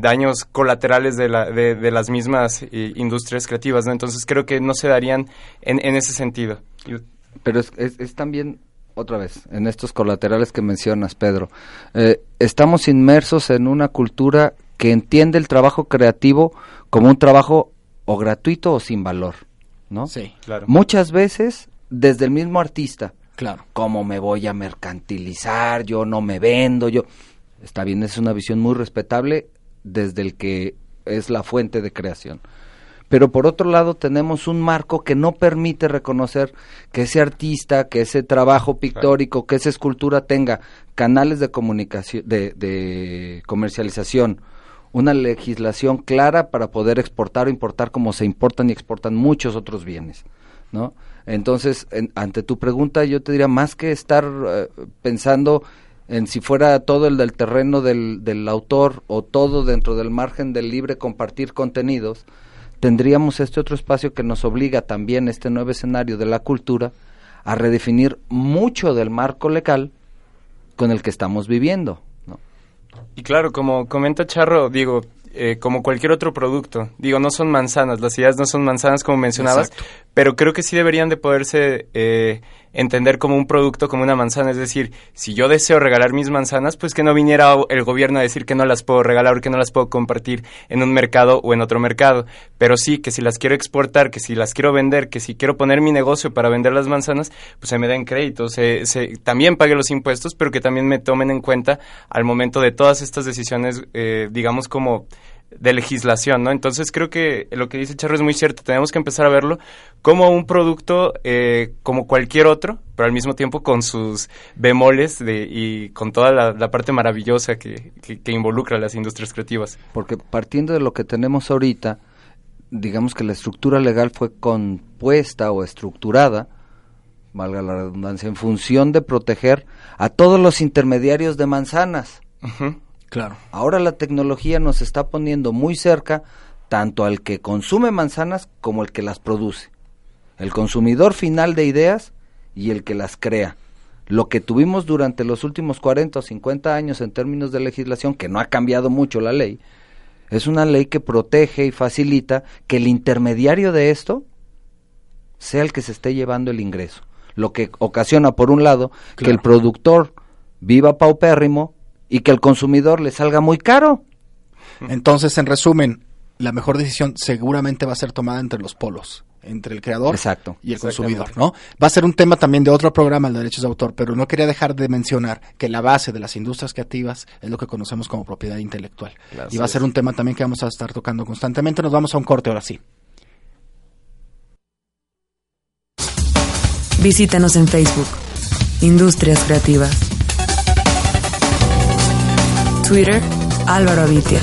daños colaterales de, la, de, de las mismas eh, industrias creativas, ¿no? Entonces creo que no se darían en, en ese sentido. Pero es, es, es, también, otra vez, en estos colaterales que mencionas, Pedro, eh, estamos inmersos en una cultura que entiende el trabajo creativo como un trabajo o gratuito o sin valor, ¿no? Sí, claro. Muchas veces desde el mismo artista. Claro. ¿Cómo me voy a mercantilizar? Yo no me vendo, yo... Está bien, es una visión muy respetable desde el que es la fuente de creación. Pero por otro lado tenemos un marco que no permite reconocer que ese artista, que ese trabajo pictórico, que esa escultura tenga canales de comunicación, de, de comercialización, una legislación clara para poder exportar o importar como se importan y exportan muchos otros bienes, ¿no? Entonces, en, ante tu pregunta, yo te diría más que estar uh, pensando en si fuera todo el del terreno del, del autor o todo dentro del margen del libre compartir contenidos, tendríamos este otro espacio que nos obliga también este nuevo escenario de la cultura a redefinir mucho del marco legal con el que estamos viviendo. ¿no? Y claro, como comenta Charro, digo, eh, como cualquier otro producto, digo, no son manzanas, las ideas no son manzanas como mencionabas, Exacto. pero creo que sí deberían de poderse eh, entender como un producto, como una manzana, es decir, si yo deseo regalar mis manzanas, pues que no viniera el gobierno a decir que no las puedo regalar o que no las puedo compartir en un mercado o en otro mercado, pero sí que si las quiero exportar, que si las quiero vender, que si quiero poner mi negocio para vender las manzanas, pues se me den créditos, se, se, también pague los impuestos, pero que también me tomen en cuenta al momento de todas estas decisiones, eh, digamos como de legislación, ¿no? Entonces creo que lo que dice Charro es muy cierto, tenemos que empezar a verlo como un producto eh, como cualquier otro, pero al mismo tiempo con sus bemoles de, y con toda la, la parte maravillosa que, que, que, involucra las industrias creativas. Porque partiendo de lo que tenemos ahorita, digamos que la estructura legal fue compuesta o estructurada, valga la redundancia, en función de proteger a todos los intermediarios de manzanas. Uh -huh. Claro. Ahora la tecnología nos está poniendo muy cerca tanto al que consume manzanas como al que las produce. El consumidor final de ideas y el que las crea. Lo que tuvimos durante los últimos 40 o 50 años en términos de legislación, que no ha cambiado mucho la ley, es una ley que protege y facilita que el intermediario de esto sea el que se esté llevando el ingreso. Lo que ocasiona, por un lado, que el productor viva paupérrimo y que el consumidor le salga muy caro. Entonces, en resumen, la mejor decisión seguramente va a ser tomada entre los polos, entre el creador Exacto. y el consumidor, ¿no? Va a ser un tema también de otro programa, el de derechos de autor, pero no quería dejar de mencionar que la base de las industrias creativas es lo que conocemos como propiedad intelectual. Claro, y va a ser es. un tema también que vamos a estar tocando constantemente. Nos vamos a un corte ahora sí. Visítanos en Facebook. Industrias Creativas. Twitter, Álvaro Avitia.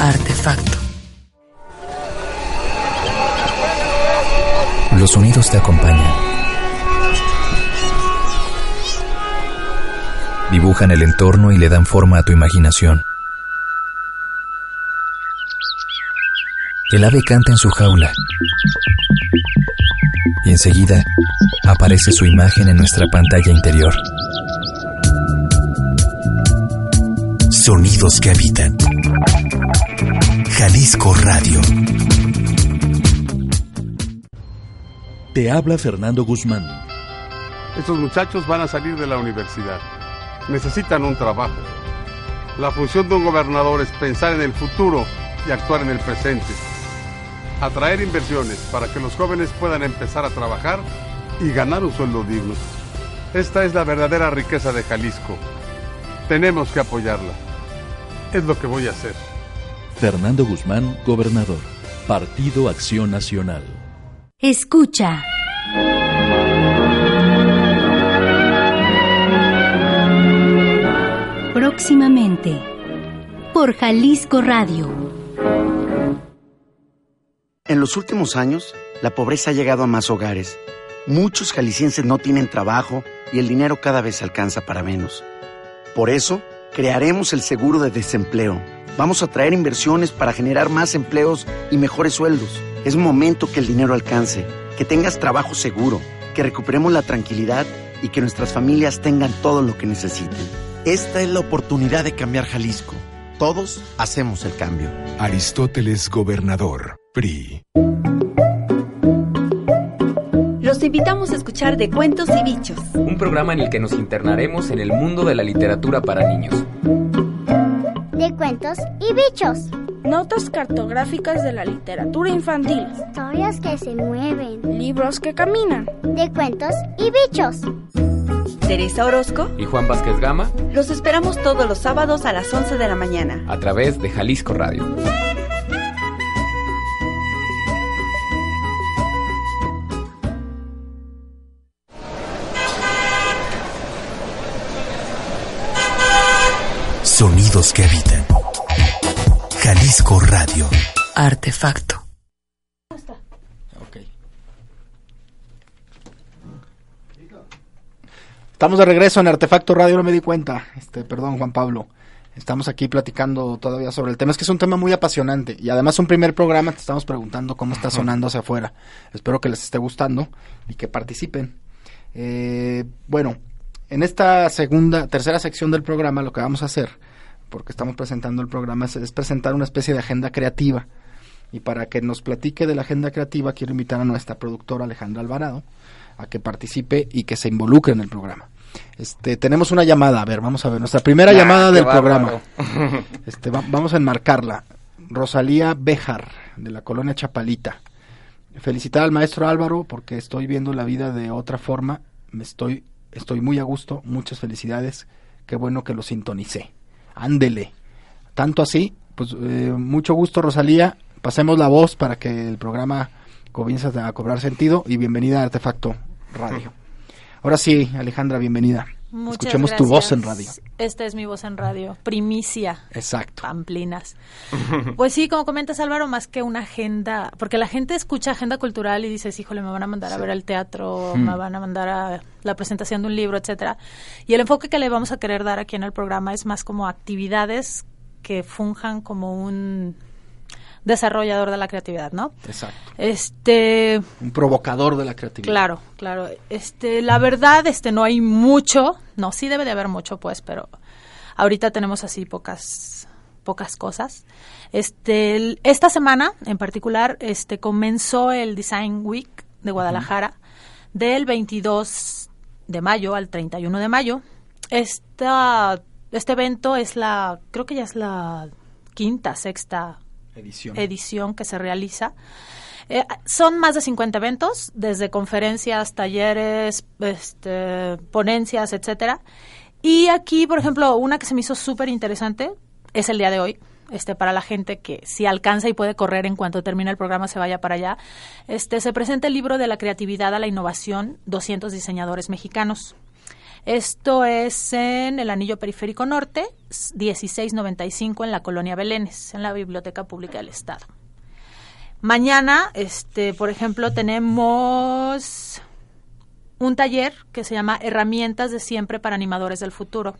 Artefacto. Los sonidos te acompañan. Dibujan el entorno y le dan forma a tu imaginación. El ave canta en su jaula. Y enseguida aparece su imagen en nuestra pantalla interior. Sonidos que habitan. Jalisco Radio. Te habla Fernando Guzmán. Estos muchachos van a salir de la universidad. Necesitan un trabajo. La función de un gobernador es pensar en el futuro y actuar en el presente. Atraer inversiones para que los jóvenes puedan empezar a trabajar y ganar un sueldo digno. Esta es la verdadera riqueza de Jalisco. Tenemos que apoyarla. Es lo que voy a hacer. Fernando Guzmán, gobernador. Partido Acción Nacional. Escucha. Próximamente. Por Jalisco Radio. En los últimos años, la pobreza ha llegado a más hogares. Muchos jaliscienses no tienen trabajo y el dinero cada vez alcanza para menos. Por eso, crearemos el seguro de desempleo. Vamos a traer inversiones para generar más empleos y mejores sueldos. Es momento que el dinero alcance, que tengas trabajo seguro, que recuperemos la tranquilidad y que nuestras familias tengan todo lo que necesiten. Esta es la oportunidad de cambiar Jalisco. Todos hacemos el cambio. Aristóteles Gobernador. PRI. Invitamos a escuchar De Cuentos y Bichos. Un programa en el que nos internaremos en el mundo de la literatura para niños. De cuentos y bichos. Notas cartográficas de la literatura infantil. Historias que se mueven. Libros que caminan. De cuentos y bichos. Teresa Orozco Y Juan Vázquez Gama los esperamos todos los sábados a las 11 de la mañana. a través de Jalisco Radio. Sonidos que habitan. Jalisco Radio. Artefacto. Estamos de regreso en Artefacto Radio, no me di cuenta. Este, perdón, Juan Pablo. Estamos aquí platicando todavía sobre el tema. Es que es un tema muy apasionante. Y además un primer programa te estamos preguntando cómo está sonando hacia afuera. Espero que les esté gustando y que participen. Eh, bueno, en esta segunda, tercera sección del programa lo que vamos a hacer, porque estamos presentando el programa, es, es presentar una especie de agenda creativa. Y para que nos platique de la agenda creativa, quiero invitar a nuestra productora Alejandra Alvarado a que participe y que se involucre en el programa. Este, tenemos una llamada, a ver, vamos a ver, nuestra primera Ah, llamada del bárbaro. programa. Este, va- vamos a enmarcarla. Rosalía Béjar, de la colonia Chapalita. Felicitar al maestro Álvaro porque estoy viendo la vida de otra forma. Me estoy, estoy muy a gusto. Muchas felicidades. Qué bueno que lo sintonicé. Ándele. Tanto así, pues eh, mucho gusto, Rosalía. Pasemos la voz para que el programa comience a cobrar sentido. Y bienvenida a Artefacto Radio. Ahora sí, Alejandra, bienvenida. Muchas Escuchemos gracias. tu voz en radio. Esta es mi voz en radio. Primicia. Exacto. Pamplinas. Pues sí, como comentas Álvaro, más que una agenda, porque la gente escucha agenda cultural y dices, híjole, me van a mandar a ver al teatro, Mm. me van a mandar a la presentación de un libro, etcétera. Y el enfoque que le vamos a querer dar aquí en el programa es más como actividades que funjan como un desarrollador de la creatividad, ¿no? Exacto. Este, Un provocador de la creatividad. Claro, claro. Este, la verdad, este, no hay mucho. No, sí debe de haber mucho, pues, pero ahorita tenemos así pocas pocas cosas. Este, el- esta semana en particular, este, comenzó el Design Week de Guadalajara del 22 de mayo al 31 de mayo. Esta, este evento es la, creo que ya es la quinta, sexta Edición. edición que se realiza. Eh, son más de 50 eventos, desde conferencias, talleres, este, ponencias, etcétera. Y aquí, por ejemplo, una que se me hizo súper interesante es el día de hoy. Este, para la gente que si alcanza y puede correr en cuanto termine el programa se vaya para allá. Este, se presenta el libro de la creatividad a la innovación, 200 diseñadores mexicanos. Esto es en el Anillo Periférico Norte, 1695 en la Colonia Belénes, en la Biblioteca Pública del Estado. Mañana, este, por ejemplo, tenemos un taller que se llama Herramientas de siempre para animadores del futuro.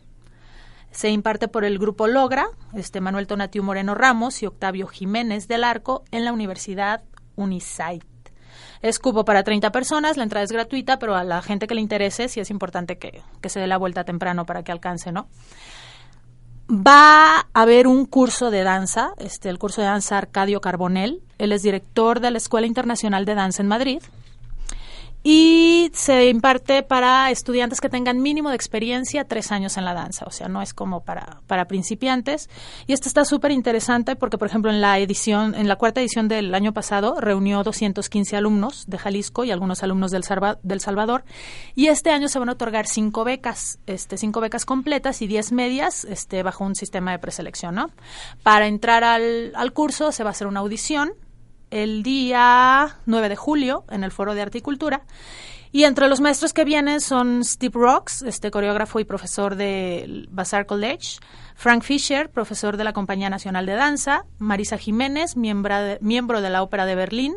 Se imparte por el grupo Logra, este Manuel Tonatiu Moreno Ramos y Octavio Jiménez del Arco en la Universidad Unisite. Es cupo para 30 personas, la entrada es gratuita, pero a la gente que le interese sí es importante que, que se dé la vuelta temprano para que alcance, ¿no? Va a haber un curso de danza, este, el curso de danza Arcadio Carbonel. Él es director de la Escuela Internacional de Danza en Madrid. Y se imparte para estudiantes que tengan mínimo de experiencia tres años en la danza, o sea, no es como para, para principiantes. Y esto está súper interesante porque, por ejemplo, en la edición, en la cuarta edición del año pasado, reunió 215 alumnos de Jalisco y algunos alumnos del, Salva- del Salvador. Y este año se van a otorgar cinco becas, este, cinco becas completas y diez medias, este, bajo un sistema de preselección, ¿no? Para entrar al, al curso se va a hacer una audición el día 9 de julio en el Foro de Arte y Cultura. Y entre los maestros que vienen son Steve Rocks, este coreógrafo y profesor del Bazaar College, Frank Fisher, profesor de la Compañía Nacional de Danza, Marisa Jiménez, miembro de, miembro de la Ópera de Berlín.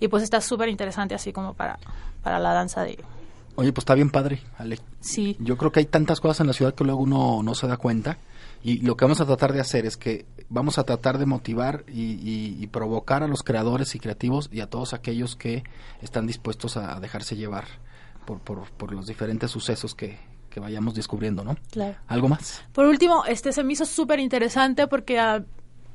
Y pues está súper interesante así como para, para la danza de... Oye, pues está bien padre, Ale. Sí. Yo creo que hay tantas cosas en la ciudad que luego uno no se da cuenta. Y lo que vamos a tratar de hacer es que vamos a tratar de motivar y, y- y provocar a los creadores y creativos y a todos aquellos que están dispuestos a, a dejarse llevar por, por, por los diferentes sucesos que, que vayamos descubriendo, ¿no? Claro. ¿Algo más? Por último, este se me hizo súper interesante porque ah,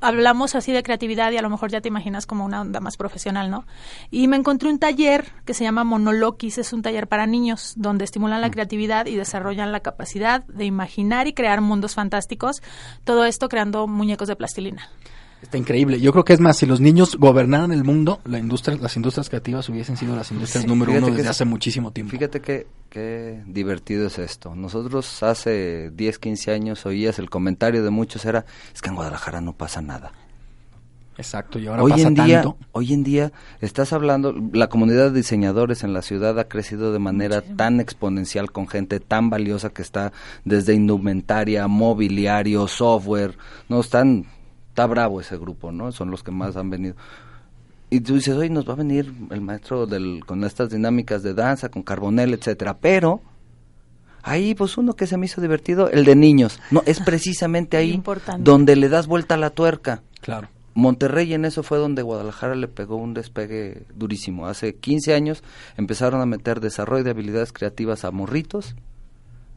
hablamos así de creatividad y a lo mejor ya te imaginas como una onda más profesional, ¿no? Y me encontré un taller que se llama Monoloquis, es un taller para niños donde estimulan la creatividad y desarrollan la capacidad de imaginar y crear mundos fantásticos, todo esto creando muñecos de plastilina. Está increíble. Yo creo que es más, si los niños gobernaran el mundo, la industria, las industrias creativas hubiesen sido las industrias Sí. número Fíjate uno que desde es- hace muchísimo tiempo. Fíjate que qué divertido es esto. Nosotros hace 10, 15 años oías el comentario de muchos era, es que en Guadalajara no pasa nada. Exacto, y ahora hoy pasa en día, tanto. hoy en día estás hablando, la comunidad de diseñadores en la ciudad ha crecido de manera tan exponencial con gente tan valiosa que está desde indumentaria, mobiliario, software, no están, está bravo ese grupo, ¿no? Son los que más han venido. Y tú dices, hoy nos va a venir el maestro del, con estas dinámicas de danza, con carbonel, etcétera, pero ahí pues uno que se me hizo divertido, el de niños, no, es precisamente ahí Importante. donde le das vuelta a la tuerca. Claro. Monterrey en eso fue donde Guadalajara le pegó un despegue durísimo. Hace 15 años empezaron a meter desarrollo de habilidades creativas a morritos.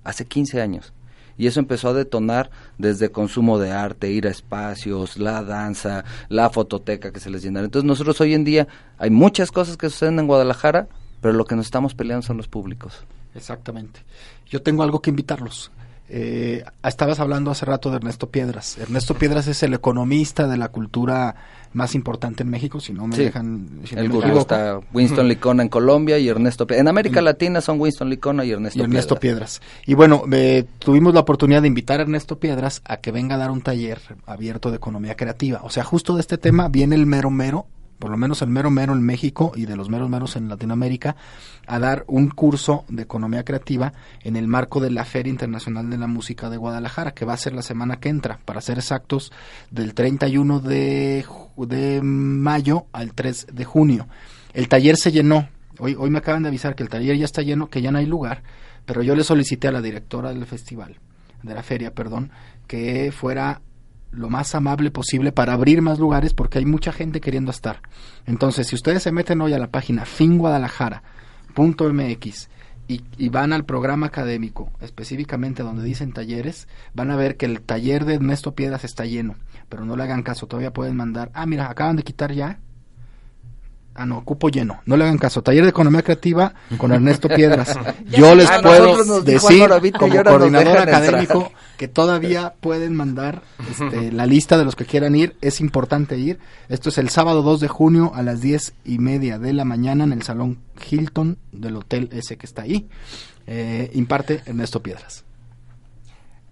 Hace 15 años. Y eso empezó a detonar desde consumo de arte, ir a espacios, la danza, la fototeca que se les llenara. Entonces nosotros hoy en día hay muchas cosas que suceden en Guadalajara, pero lo que nos estamos peleando son los públicos. Exactamente. Yo tengo algo que invitarlos. Eh, estabas hablando hace rato de Ernesto Piedras. Ernesto Piedras es el economista de la cultura más importante en México, si no me Sí. dejan. si no El me está Winston Licona en Colombia y Ernesto Piedras. En América Latina son Winston Licona y Ernesto, y Ernesto Piedras. Piedras. Y bueno, eh, tuvimos la oportunidad de invitar a Ernesto Piedras a que venga a dar un taller abierto de economía creativa. O sea, justo de este tema viene el mero mero, por lo menos el mero mero en México y de los meros meros en Latinoamérica, a dar un curso de economía creativa en el marco de la Feria Internacional de la Música de Guadalajara, que va a ser la semana que entra, para ser exactos, del 31 de, de mayo al 3 de junio. El taller se llenó. Hoy, hoy me acaban de avisar que el taller ya está lleno, que ya no hay lugar, pero yo le solicité a la directora del festival, de la feria, perdón, que fuera lo más amable posible para abrir más lugares porque hay mucha gente queriendo estar. Entonces, si ustedes se meten hoy a la página finguadalajara.mx y, y van al programa académico, específicamente donde dicen talleres, van a ver que el taller de Ernesto Piedras está lleno, pero no le hagan caso, todavía pueden mandar, ah, mira, acaban de quitar ya. Ah, no, cupo lleno. No le hagan caso. Taller de Economía Creativa con Ernesto Piedras. Yo les puedo decir, como coordinador entrar. académico, que todavía pueden mandar este, la lista de los que quieran ir. Es importante ir. Esto es el sábado 2 de junio a las 10 y media de la mañana en el Salón Hilton del hotel ese que está ahí. Eh, imparte Ernesto Piedras.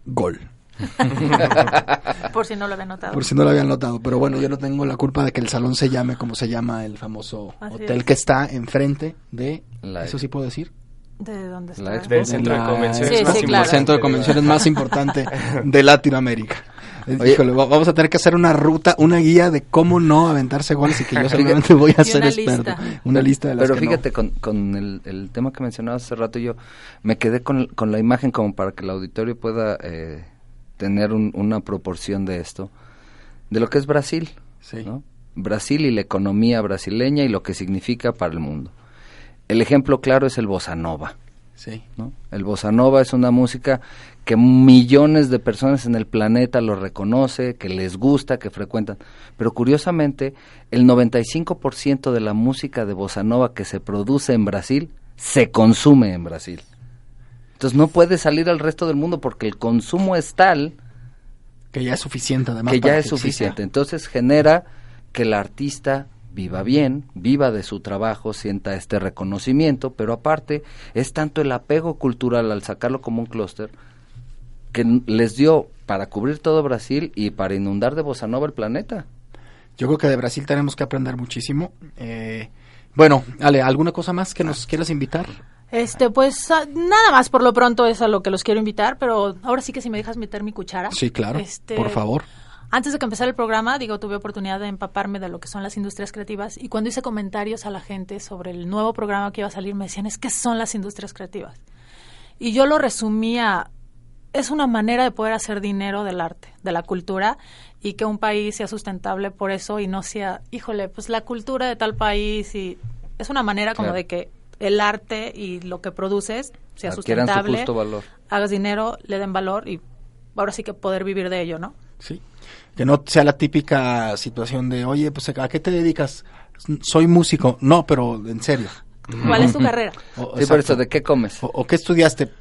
Gol. Por si no lo había notado. Por si no lo habían notado. Pero bueno, yo no tengo la culpa de que el salón se llame como se llama el famoso Así hotel es. que está enfrente de... La- ¿Eso sí puedo decir? ¿De dónde está? La expo. Del centro de convenciones Sí, más sí, el claro. centro de convenciones más importante de Latinoamérica. Eh, Oye. Híjole, va- vamos a tener que hacer una ruta, una guía de cómo no aventarse goles y que yo seguramente voy a ser una experto. lista. Una lista de las Pero que no. fíjate, con, con el, el tema que mencionabas hace rato, yo me quedé con, con la imagen como para que el auditorio pueda eh, tener un- una proporción de esto, de lo que es Brasil. Sí. ¿no? Brasil y la economía brasileña y lo que significa para el mundo. El ejemplo claro es el bossa nova. Sí. ¿no? El bossa nova es una música que millones de personas en el planeta lo reconoce, que les gusta, que frecuentan. Pero curiosamente, el 95% de la música de bossa nova que se produce en Brasil se consume en Brasil. Entonces no puede salir al resto del mundo porque el consumo es tal Que ya es suficiente además. que ya es suficiente. Entonces genera que el artista viva bien, viva de su trabajo, sienta este reconocimiento, pero aparte es tanto el apego cultural al sacarlo como un clúster que les dio para cubrir todo Brasil y para inundar de bossa nova el planeta. Yo creo que de Brasil tenemos que aprender muchísimo. Eh, bueno, Ale, ¿alguna cosa más que nos quieras invitar? Este, pues ah, nada más por lo pronto es a lo que los quiero invitar, pero ahora sí que si me dejas meter mi cuchara. Sí, claro. Este, Por favor. Antes de que empezara el programa, digo, tuve oportunidad de empaparme de lo que son las industrias creativas y cuando hice comentarios a la gente sobre el nuevo programa que iba a salir, me decían, es que son las industrias creativas. Y yo lo resumía, es una manera de poder hacer dinero del arte, de la cultura y que un país sea sustentable por eso y no sea, híjole, pues la cultura de tal país y es una manera como Claro. de que el arte y lo que produces sea Adquieran su sustentable, justo valor. hagas dinero, le den valor y ahora sí que poder vivir de ello, ¿no? Sí. Que no sea la típica situación de, oye, pues ¿a qué te dedicas? Soy músico. No, pero en serio. ¿Cuál es tu carrera? O- Sí, por eso, ¿de qué comes? O, o qué estudiaste?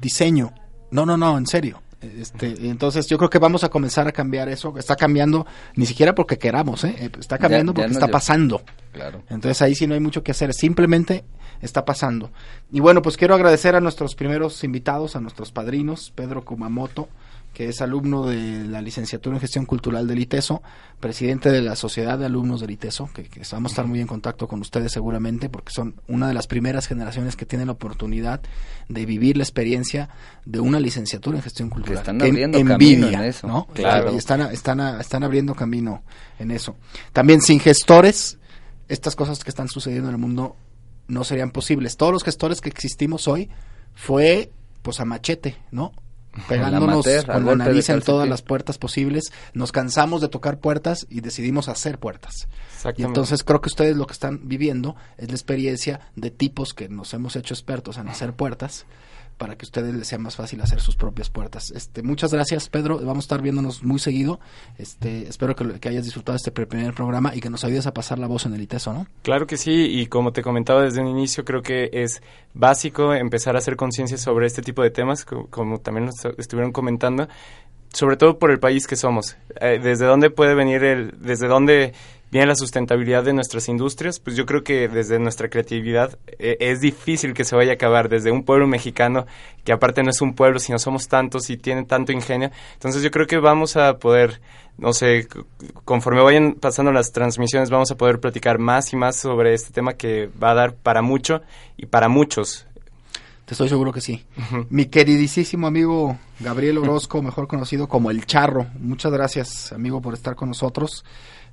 Diseño. No, no, no, en serio. Este, entonces yo creo que vamos a comenzar a cambiar eso. Está cambiando, ni siquiera porque queramos, ¿eh? Está cambiando Ya- ya porque no está yo- pasando. Claro. Entonces ahí sí no hay mucho que hacer, simplemente está pasando. Y bueno, pues quiero agradecer a nuestros primeros invitados, a nuestros padrinos, Pedro Kumamoto, que es alumno de la licenciatura en gestión cultural del ITESO, presidente de la Sociedad de Alumnos del ITESO, que, que vamos a estar muy en contacto con ustedes seguramente, porque son una de las primeras generaciones que tienen la oportunidad de vivir la experiencia de una licenciatura en gestión cultural. están Que abriendo envidia, camino en eso. ¿no? Claro. Están, están, están abriendo camino en eso. También sin gestores, estas cosas que están sucediendo en el mundo no serían posibles. Todos los gestores que existimos hoy fue pues a machete, ¿no? Pegándonos con la nariz en todas las puertas posibles, nos cansamos de tocar puertas y decidimos hacer puertas. Y entonces creo que ustedes lo que están viviendo es la experiencia de tipos que nos hemos hecho expertos en hacer puertas para que a ustedes les sea más fácil hacer sus propias puertas. Este, muchas gracias, Pedro. Vamos a estar viéndonos muy seguido. Este, espero que, que hayas disfrutado este primer programa y que nos ayudes a pasar la voz en el ITESO, ¿no? Claro que sí, y como te comentaba desde un inicio, creo que es básico empezar a hacer conciencia sobre este tipo de temas, co- como también nos estuvieron comentando, sobre todo por el país que somos. Eh, desde dónde puede venir el, desde dónde viene la sustentabilidad de nuestras industrias, pues yo creo que desde nuestra creatividad eh, es difícil que se vaya a acabar desde un pueblo mexicano que aparte no es un pueblo, sino somos tantos y tienen tanto ingenio. Entonces yo creo que vamos a poder, no sé, conforme vayan pasando las transmisiones, vamos a poder platicar más y más sobre este tema que va a dar para mucho y para muchos. Te estoy seguro que sí. Mi queridísimo amigo Gabriel Orozco, mejor conocido como El Charro. Muchas gracias, amigo, por estar con nosotros.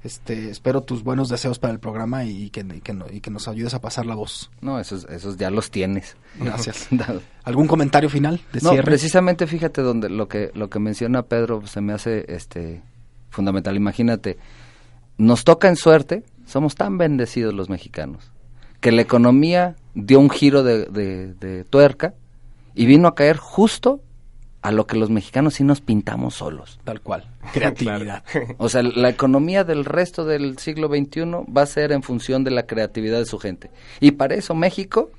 Este, espero tus buenos deseos para el programa y que, y que, no- y que nos ayudes a pasar la voz. No, esos, esos ya los tienes. Gracias. ¿Algún comentario final de No, cierre? precisamente fíjate donde lo que lo que menciona Pedro se me hace este fundamental. Imagínate, nos toca en suerte, somos tan bendecidos los mexicanos que la economía dio un giro de, de- de tuerca y vino a caer justo a lo que los mexicanos sí nos pintamos solos. Tal cual. Creatividad. O sea, la economía del resto del siglo XXI va a ser en función de la creatividad de su gente. Y para eso México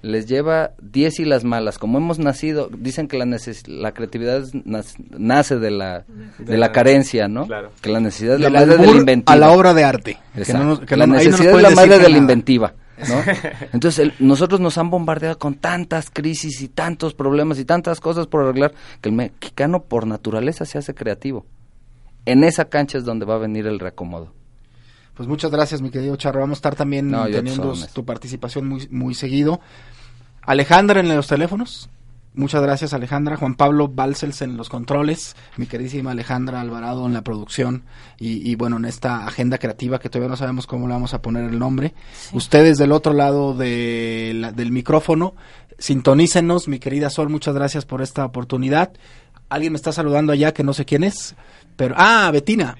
les lleva 10 y las malas. Como hemos nacido, dicen que la, neces- la creatividad nace de la, de la carencia, ¿no? Claro. Que la necesidad es la madre de la inventiva. a la obra de arte. Que Exacto. no nos- que la no- no necesidad es la madre de la inventiva. ¿No? Entonces, el- nosotros nos han bombardeado con tantas crisis y tantos problemas y tantas cosas por arreglar que el mexicano por naturaleza se hace creativo. En esa cancha es donde va a venir el reacomodo. Pues muchas gracias, mi querido Charro. Vamos a estar también No, teniendo tu participación muy, muy seguido. Alejandra en los teléfonos. Muchas gracias, Alejandra. Juan Pablo Balsels en los controles. Mi queridísima Alejandra Alvarado en la producción. Y, y bueno, en esta agenda creativa que todavía no sabemos cómo le vamos a poner el nombre. Ustedes del otro lado de la- del micrófono, sintonícenos. Mi querida Sol, muchas gracias por esta oportunidad. Alguien me está saludando allá que no sé quién es. Pero, ah, Betina.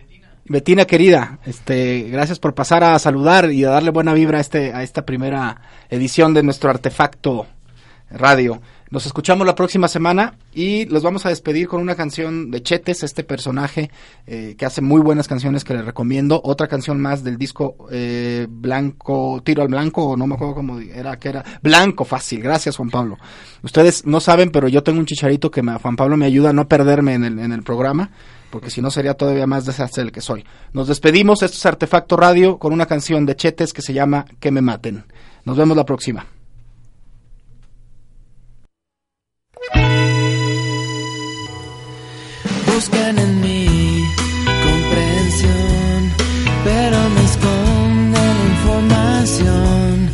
Betina querida, este, gracias por pasar a saludar y a darle buena vibra a este, a esta primera edición de nuestro artefacto radio. Nos escuchamos la próxima semana y los vamos a despedir con una canción de Chetes, este personaje eh, que hace muy buenas canciones que les recomiendo. Otra canción más del disco eh, Blanco, Tiro al Blanco, o no me acuerdo cómo era, que era Blanco, fácil. Gracias, Juan Pablo. Ustedes no saben, pero yo tengo un chicharito que me, Juan Pablo me ayuda a no perderme en el, en el programa porque si no sería todavía más desastre del que soy. Nos despedimos, esto es Artefacto Radio, con una canción de Chetes que se llama Que me maten. Nos vemos la próxima. Buscan en mí comprensión, pero me esconde la información.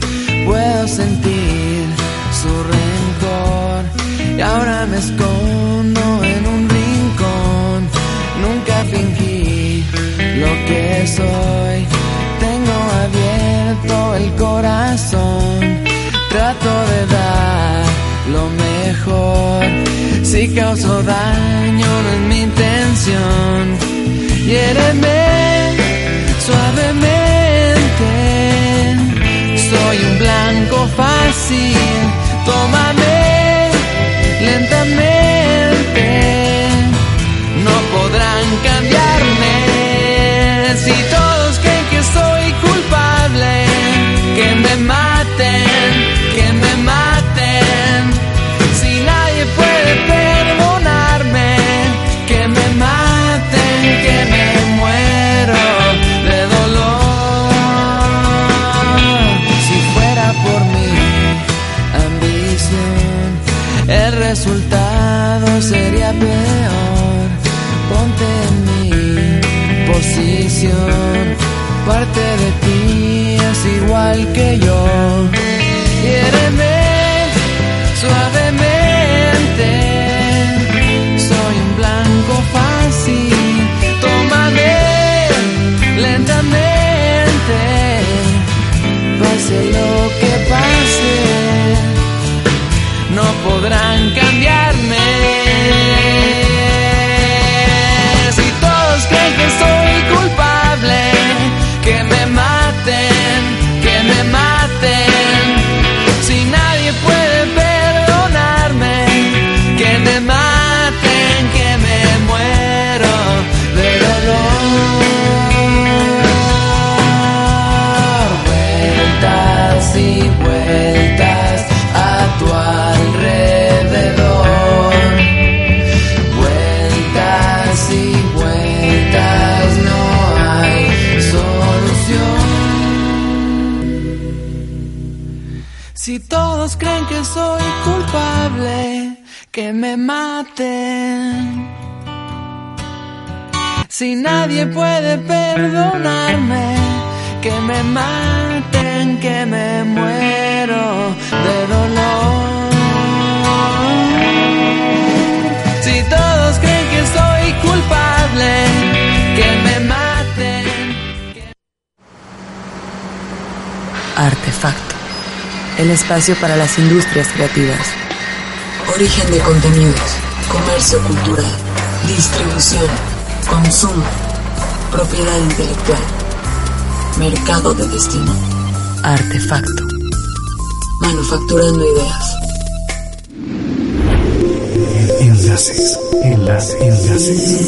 Puedo sentir su rencor y ahora me escondo en un rincón. Nunca fingí lo que soy. Tengo abierto el corazón. Trato de dar lo mejor. Si causo daño no es mi intención. Hiéreme suavemente. Soy un blanco fácil. Tómame igual que yo. Espacio para las industrias creativas. Origen de contenidos, comercio cultural, distribución, consumo, propiedad intelectual, mercado de destino. Artefacto. Manufacturando ideas. Enlaces, enlaces, enlaces.